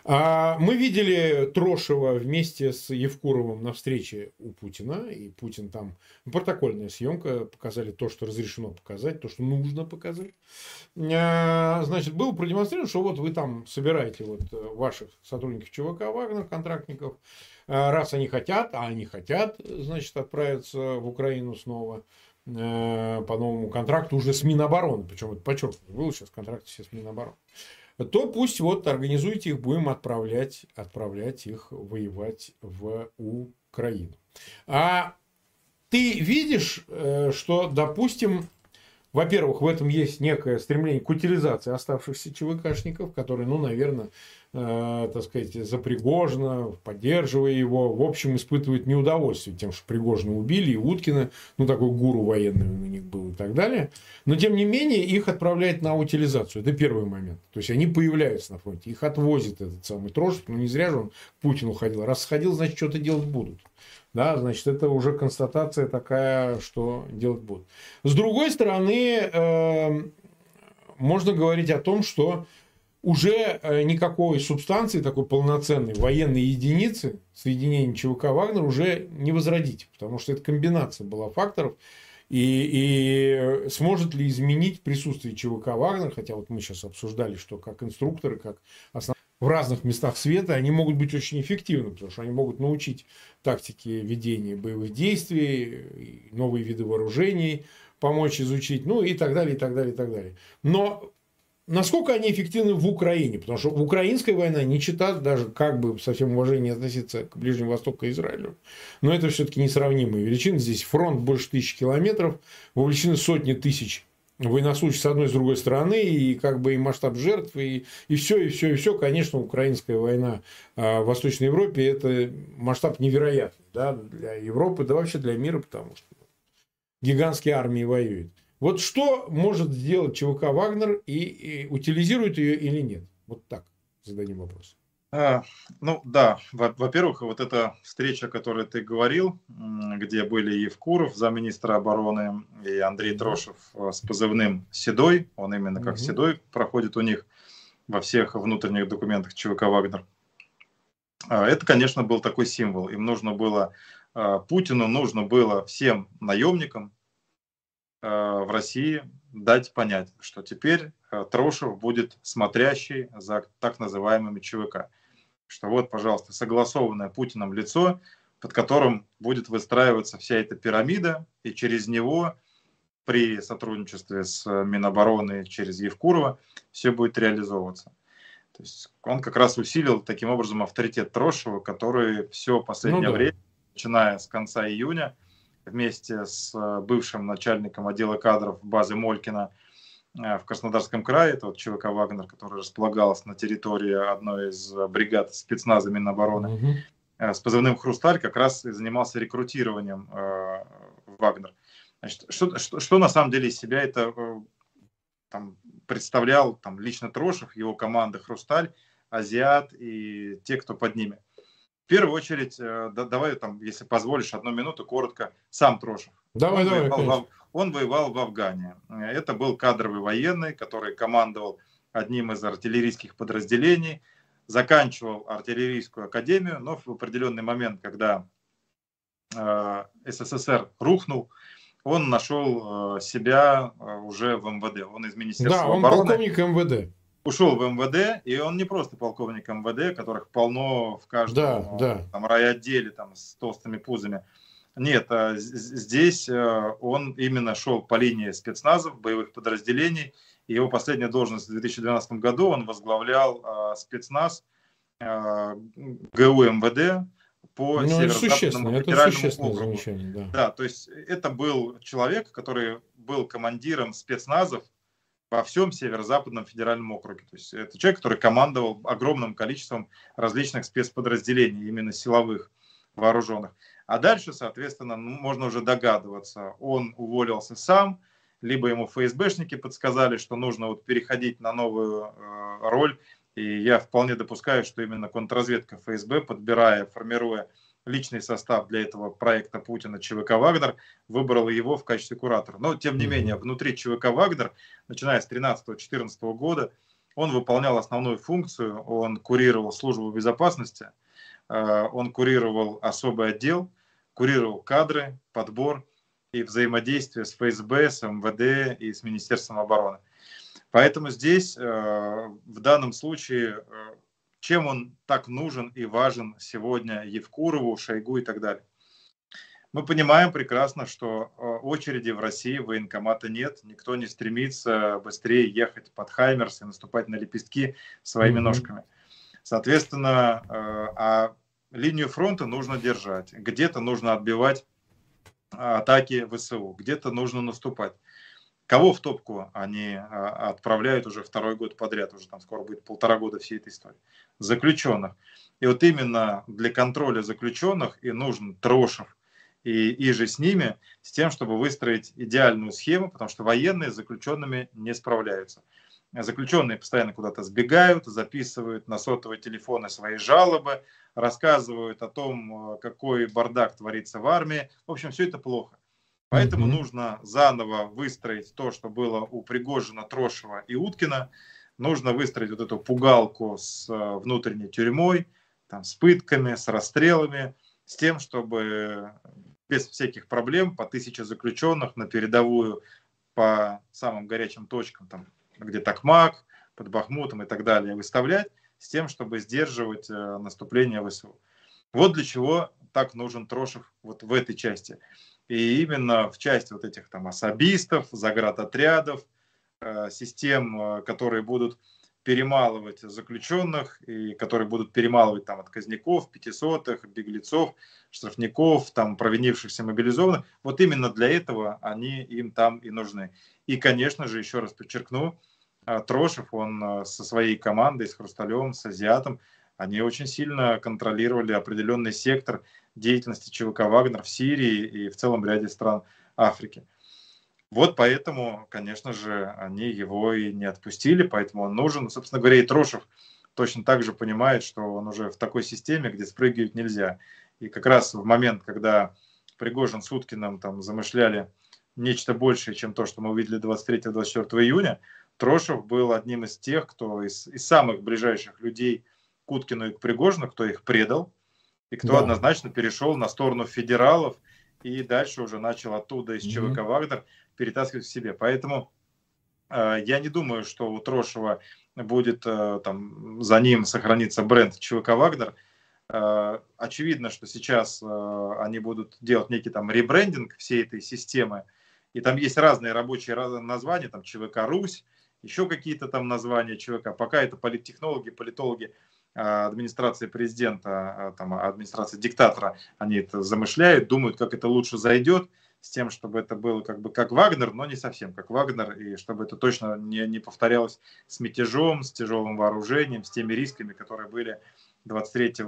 A: А, мы видели Трошева вместе с Евкуровым на встрече у Путина, и Путин там, протокольная съемка, показали то, что разрешено показать, то, что нужно показать. А, значит, было продемонстрировано, что вот вы там собираете вот э, ваших сотрудников ЧВК «Вагнер», контрактников, раз они хотят, а они хотят, значит, отправиться в Украину снова э, по новому контракту уже с Минобороны, причем это подчеркнуто, был сейчас контракт все с Минобороны то пусть вот организуйте их, будем отправлять, отправлять их воевать в Украину. А ты видишь, э, что, допустим, во-первых, в этом есть некое стремление к утилизации оставшихся ЧВКшников, которые, ну, наверное, так сказать, за Пригожина, поддерживая его, в общем, испытывают неудовольствие тем, что Пригожина убили, и Уткина, ну, такой гуру военный у них был и так далее. Но, тем не менее, их отправляют на утилизацию. Это первый момент. То есть, они появляются на фронте, их отвозит этот самый Трошев, ну, не зря же он к Путину ходил. Раз сходил, значит, что-то делать будут. Да, значит, это уже констатация такая, что делать будут. С другой стороны, э, можно говорить о том, что уже э, никакой субстанции, такой полноценной военной единицы соединения ЧВК «Вагнер» уже не возродить, потому что это комбинация была факторов. И, и сможет ли изменить присутствие ЧВК «Вагнер», хотя вот мы сейчас обсуждали, что как инструкторы, как основные в разных местах света, они могут быть очень эффективны, потому что они могут научить тактике ведения боевых действий, новые виды вооружений, помочь изучить, ну и так далее, и так далее, и так далее. Но насколько они эффективны в Украине? Потому что украинская война не читает даже как бы со всем уважением относиться к Ближнему Востоку и Израилю. Но это все-таки несравнимые величины. Здесь фронт больше тысячи километров, вовлечены сотни тысяч военнослужащих с одной и с другой стороны, и как бы и масштаб жертв, и, и все, и все, и все. Конечно, украинская война а, в Восточной Европе – это масштаб невероятный да, для Европы, да вообще для мира, потому что гигантские армии воюют. Вот что может сделать ЧВК «Вагнер» и, и утилизирует ее или нет? Вот так зададим вопрос.
B: А, ну да, во-первых, вот эта встреча, о которой ты говорил, где были Евкуров, замминистра обороны, и Андрей Трошев э, с позывным «Седой», он именно как угу. «Седой» проходит у них во всех внутренних документах ЧВК «Вагнер». А, это, конечно, был такой символ. Им нужно было, а, Путину нужно было всем наемникам в России дать понять, что теперь Трошев будет смотрящий за так называемыми ЧВК что вот, пожалуйста, согласованное Путиным лицо, под которым будет выстраиваться вся эта пирамида, и через него при сотрудничестве с Минобороны через Евкурова все будет реализовываться. То есть он как раз усилил таким образом авторитет Трошева, который все последнее ну, да. время, начиная с конца июня, вместе с бывшим начальником отдела кадров базы Молькина Э, в Краснодарском крае, это вот ЧВК «Вагнер», который располагался на территории одной из бригад спецназа Минобороны, угу. с позывным «Хрусталь» как раз и занимался рекрутированием э, «Вагнер». Значит, что, что, что на самом деле из себя это там, представлял там, лично Трошев, его команда «Хрусталь», «Азиат» и те, кто под ними. В первую очередь, да, давай, там, если позволишь, одну минуту, коротко, сам Трошев.
A: Давай,
B: он
A: давай,
B: воевал, он воевал в Афгане. Это был кадровый военный, который командовал одним из артиллерийских подразделений, заканчивал артиллерийскую академию, но в определенный момент, когда э, СССР рухнул, он нашел э, себя э, уже в МВД. Он из Министерства
A: да, он
B: обороны.
A: полковник МВД.
B: Ушел в МВД, и он не просто полковник МВД, которых полно в каждом да, да. Там, райотделе там, с толстыми пузами. Нет, а здесь э, он именно шел по линии спецназов, боевых подразделений. Его последняя должность в 2012 году он возглавлял спецназ ГУ МВД по ну, северо-западному федеральному округу. Да. да, то есть это был человек, который был командиром спецназов во всем северо-западном федеральном округе. То есть это человек, который командовал огромным количеством различных спецподразделений, именно силовых, вооруженных. А дальше, соответственно, ну, можно уже догадываться, он уволился сам, либо ему ФСБшники подсказали, что нужно вот переходить на новую э, роль. И я вполне допускаю, что именно контрразведка ФСБ, подбирая, формируя личный состав для этого проекта Путина ЧВК «Вагнер», выбрала его в качестве куратора. Но, тем не менее, внутри ЧВК «Вагнер», начиная с 2013-2014 года, он выполнял основную функцию, он курировал службу безопасности, э, он курировал особый отдел, курировал кадры, подбор и взаимодействие с ФСБ, с МВД и с Министерством обороны. Поэтому здесь, э, в данном случае, э, чем он так нужен и важен сегодня Евкурову, Шойгу и так далее. Мы понимаем прекрасно, что э, очереди в России военкомата нет, никто не стремится быстрее ехать под Хаймерс и наступать на лепестки своими mm-hmm. ножками. Соответственно, э, а линию фронта нужно держать, где-то нужно отбивать атаки ВСУ, где-то нужно наступать. Кого в топку они отправляют уже второй год подряд, уже там скоро будет полтора года всей этой истории? Заключенных. И вот именно для контроля заключенных и нужен Трошев и, и же с ними, с тем, чтобы выстроить идеальную схему, потому что военные с заключенными не справляются. Заключенные постоянно куда-то сбегают, записывают на сотовые телефоны свои жалобы, рассказывают о том, какой бардак творится в армии. В общем, все это плохо. Поэтому mm-hmm. нужно заново выстроить то, что было у Пригожина, Трошева и Уткина. Нужно выстроить вот эту пугалку с э, внутренней тюрьмой, там, с пытками, с расстрелами, с тем, чтобы без всяких проблем по тысяче заключенных на передовую по самым горячим точкам, там, где Токмак, под Бахмутом и так далее, выставлять, с тем, чтобы сдерживать э, наступление ВСУ. Вот для чего так нужен Трошев вот в этой части. И именно в части вот этих там особистов, заградотрядов, э, систем, э, которые будут перемалывать заключенных и которые будут перемалывать там отказников, пятисотых, беглецов, штрафников, там провинившихся мобилизованных. Вот именно для этого они им там и нужны. И, конечно же, еще раз подчеркну, э, Трошев, он со своей командой, с Хрусталем, с Азиатом, они очень сильно контролировали определенный сектор деятельности ЧВК «Вагнер» в Сирии и в целом ряде стран Африки. Вот поэтому, конечно же, они его и не отпустили, поэтому он нужен. Собственно говоря, и Трошев точно так же понимает, что он уже в такой системе, где спрыгивать нельзя. И как раз в момент, когда Пригожин с Уткиным там замышляли нечто большее, чем то, что мы увидели 23-24 июня, Трошев был одним из тех, кто из, из самых ближайших людей к Уткину и к Пригожину, кто их предал, и кто да. однозначно перешел на сторону федералов и дальше уже начал оттуда из ЧВК mm-hmm. Вагнер перетаскивать к себе. Поэтому э, я не думаю, что у Трошева будет э, там за ним сохранится бренд ЧВК Вагнер. Э, очевидно, что сейчас э, они будут делать некий там ребрендинг всей этой системы. И там есть разные рабочие названия, там ЧВК Русь, еще какие-то там названия ЧВК. Пока это политтехнологи, политологи администрации президента, а, там, администрации диктатора, они это замышляют, думают, как это лучше зайдет, с тем, чтобы это было как бы как Вагнер, но не совсем как Вагнер, и чтобы это точно не, не повторялось с мятежом, с тяжелым вооружением, с теми рисками, которые были 23 э,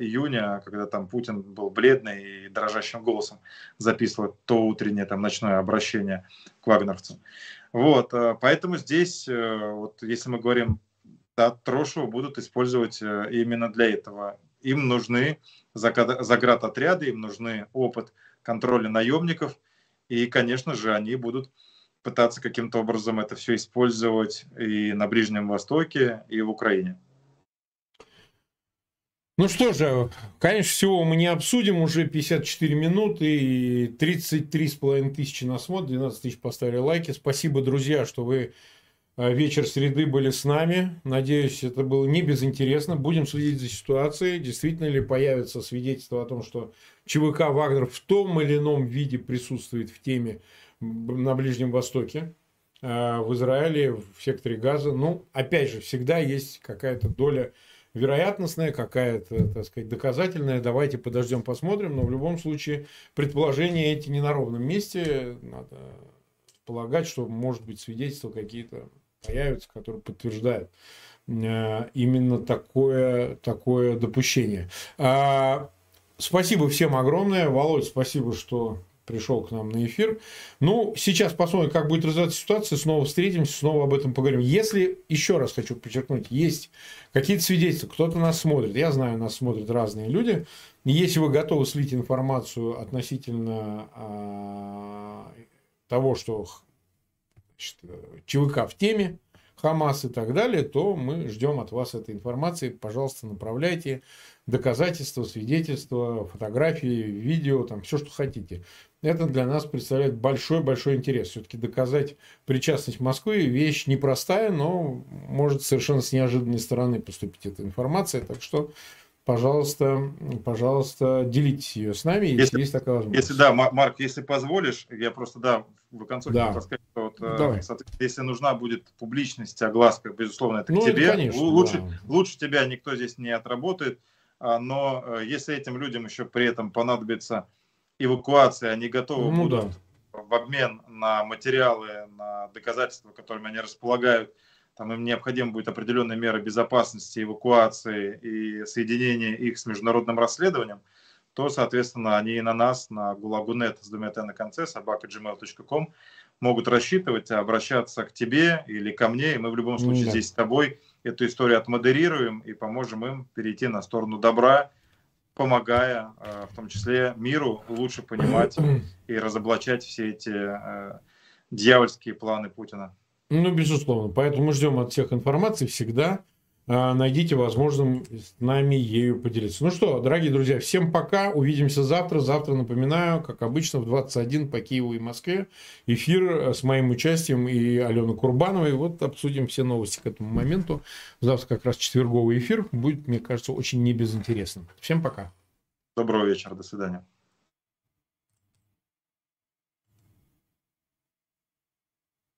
B: июня, когда там Путин был бледный и дрожащим голосом записывал то утреннее, там ночное обращение к вагнерцам. Вот, э, поэтому здесь, э, вот если мы говорим да, Трошева будут использовать э, именно для этого. Им нужны заградотряды, им нужны опыт контроля наемников, и, конечно же, они будут пытаться каким-то образом это все использовать и на Ближнем Востоке, и в Украине.
A: Ну что же, конечно, всего мы не обсудим. Уже 54 минуты и 33,5 тысячи на смотр, 12 тысяч поставили лайки. Спасибо, друзья, что вы вечер среды были с нами. Надеюсь, это было не безинтересно. Будем следить за ситуацией. Действительно ли появится свидетельство о том, что ЧВК «Вагнер» в том или ином виде присутствует в теме на Ближнем Востоке, э, в Израиле, в секторе Газа. Ну, опять же, всегда есть какая-то доля вероятностная, какая-то, так сказать, доказательная. Давайте подождем, посмотрим. Но в любом случае предположения эти не на ровном месте. Надо предполагать, что, может быть, свидетельства какие-то появятся, которые подтверждают э, именно такое, такое допущение. А, спасибо всем огромное. Володь, спасибо, что пришел к нам на эфир. Ну, сейчас посмотрим, как будет развиваться ситуация. Снова встретимся, снова об этом поговорим. Если, еще раз хочу подчеркнуть, есть какие-то свидетельства, кто-то нас смотрит, я знаю, нас смотрят разные люди. Если вы готовы слить информацию относительно а, того, что значит, ЧВК в теме, Хамас и так далее, то мы ждем от вас этой информации. Пожалуйста, направляйте доказательства, свидетельства, фотографии, видео, там все, что хотите. Это для нас представляет большой-большой интерес. Все-таки доказать причастность Москвы вещь непростая, но может совершенно с неожиданной стороны поступить эта информация. Так что, пожалуйста, пожалуйста, делитесь ее с нами, если, если есть такая
B: возможность. Если да, Марк, если позволишь, я просто да в конце да. сказать, что вот, э, Давай. если нужна будет публичность, огласка, безусловно, это ну, к тебе. Конечно, лучше, да. лучше тебя никто здесь не отработает. А, но э, если этим людям еще при этом понадобится эвакуация, они готовы ну, будут да. в обмен на материалы, на доказательства, которыми они располагают, там им необходима будет определенная мера безопасности, эвакуации и соединения их с международным расследованием, то, соответственно, они на нас, на гулагунет с двумя т на конце, собака.gmail.com, могут рассчитывать, обращаться к тебе или ко мне, и мы в любом случае да. здесь с тобой эту историю отмодерируем и поможем им перейти на сторону добра, помогая э, в том числе миру лучше понимать и разоблачать все эти э, дьявольские планы Путина.
A: Ну, безусловно. Поэтому мы ждем от всех информации всегда. А, найдите возможным с нами ею поделиться. Ну что, дорогие друзья, всем пока. Увидимся завтра. Завтра, напоминаю, как обычно, в 21 по Киеву и Москве эфир с моим участием и Алены Курбановой. Вот обсудим все новости к этому моменту. Завтра как раз четверговый эфир. Будет, мне кажется, очень небезынтересным. Всем пока.
B: Доброго вечера. До свидания.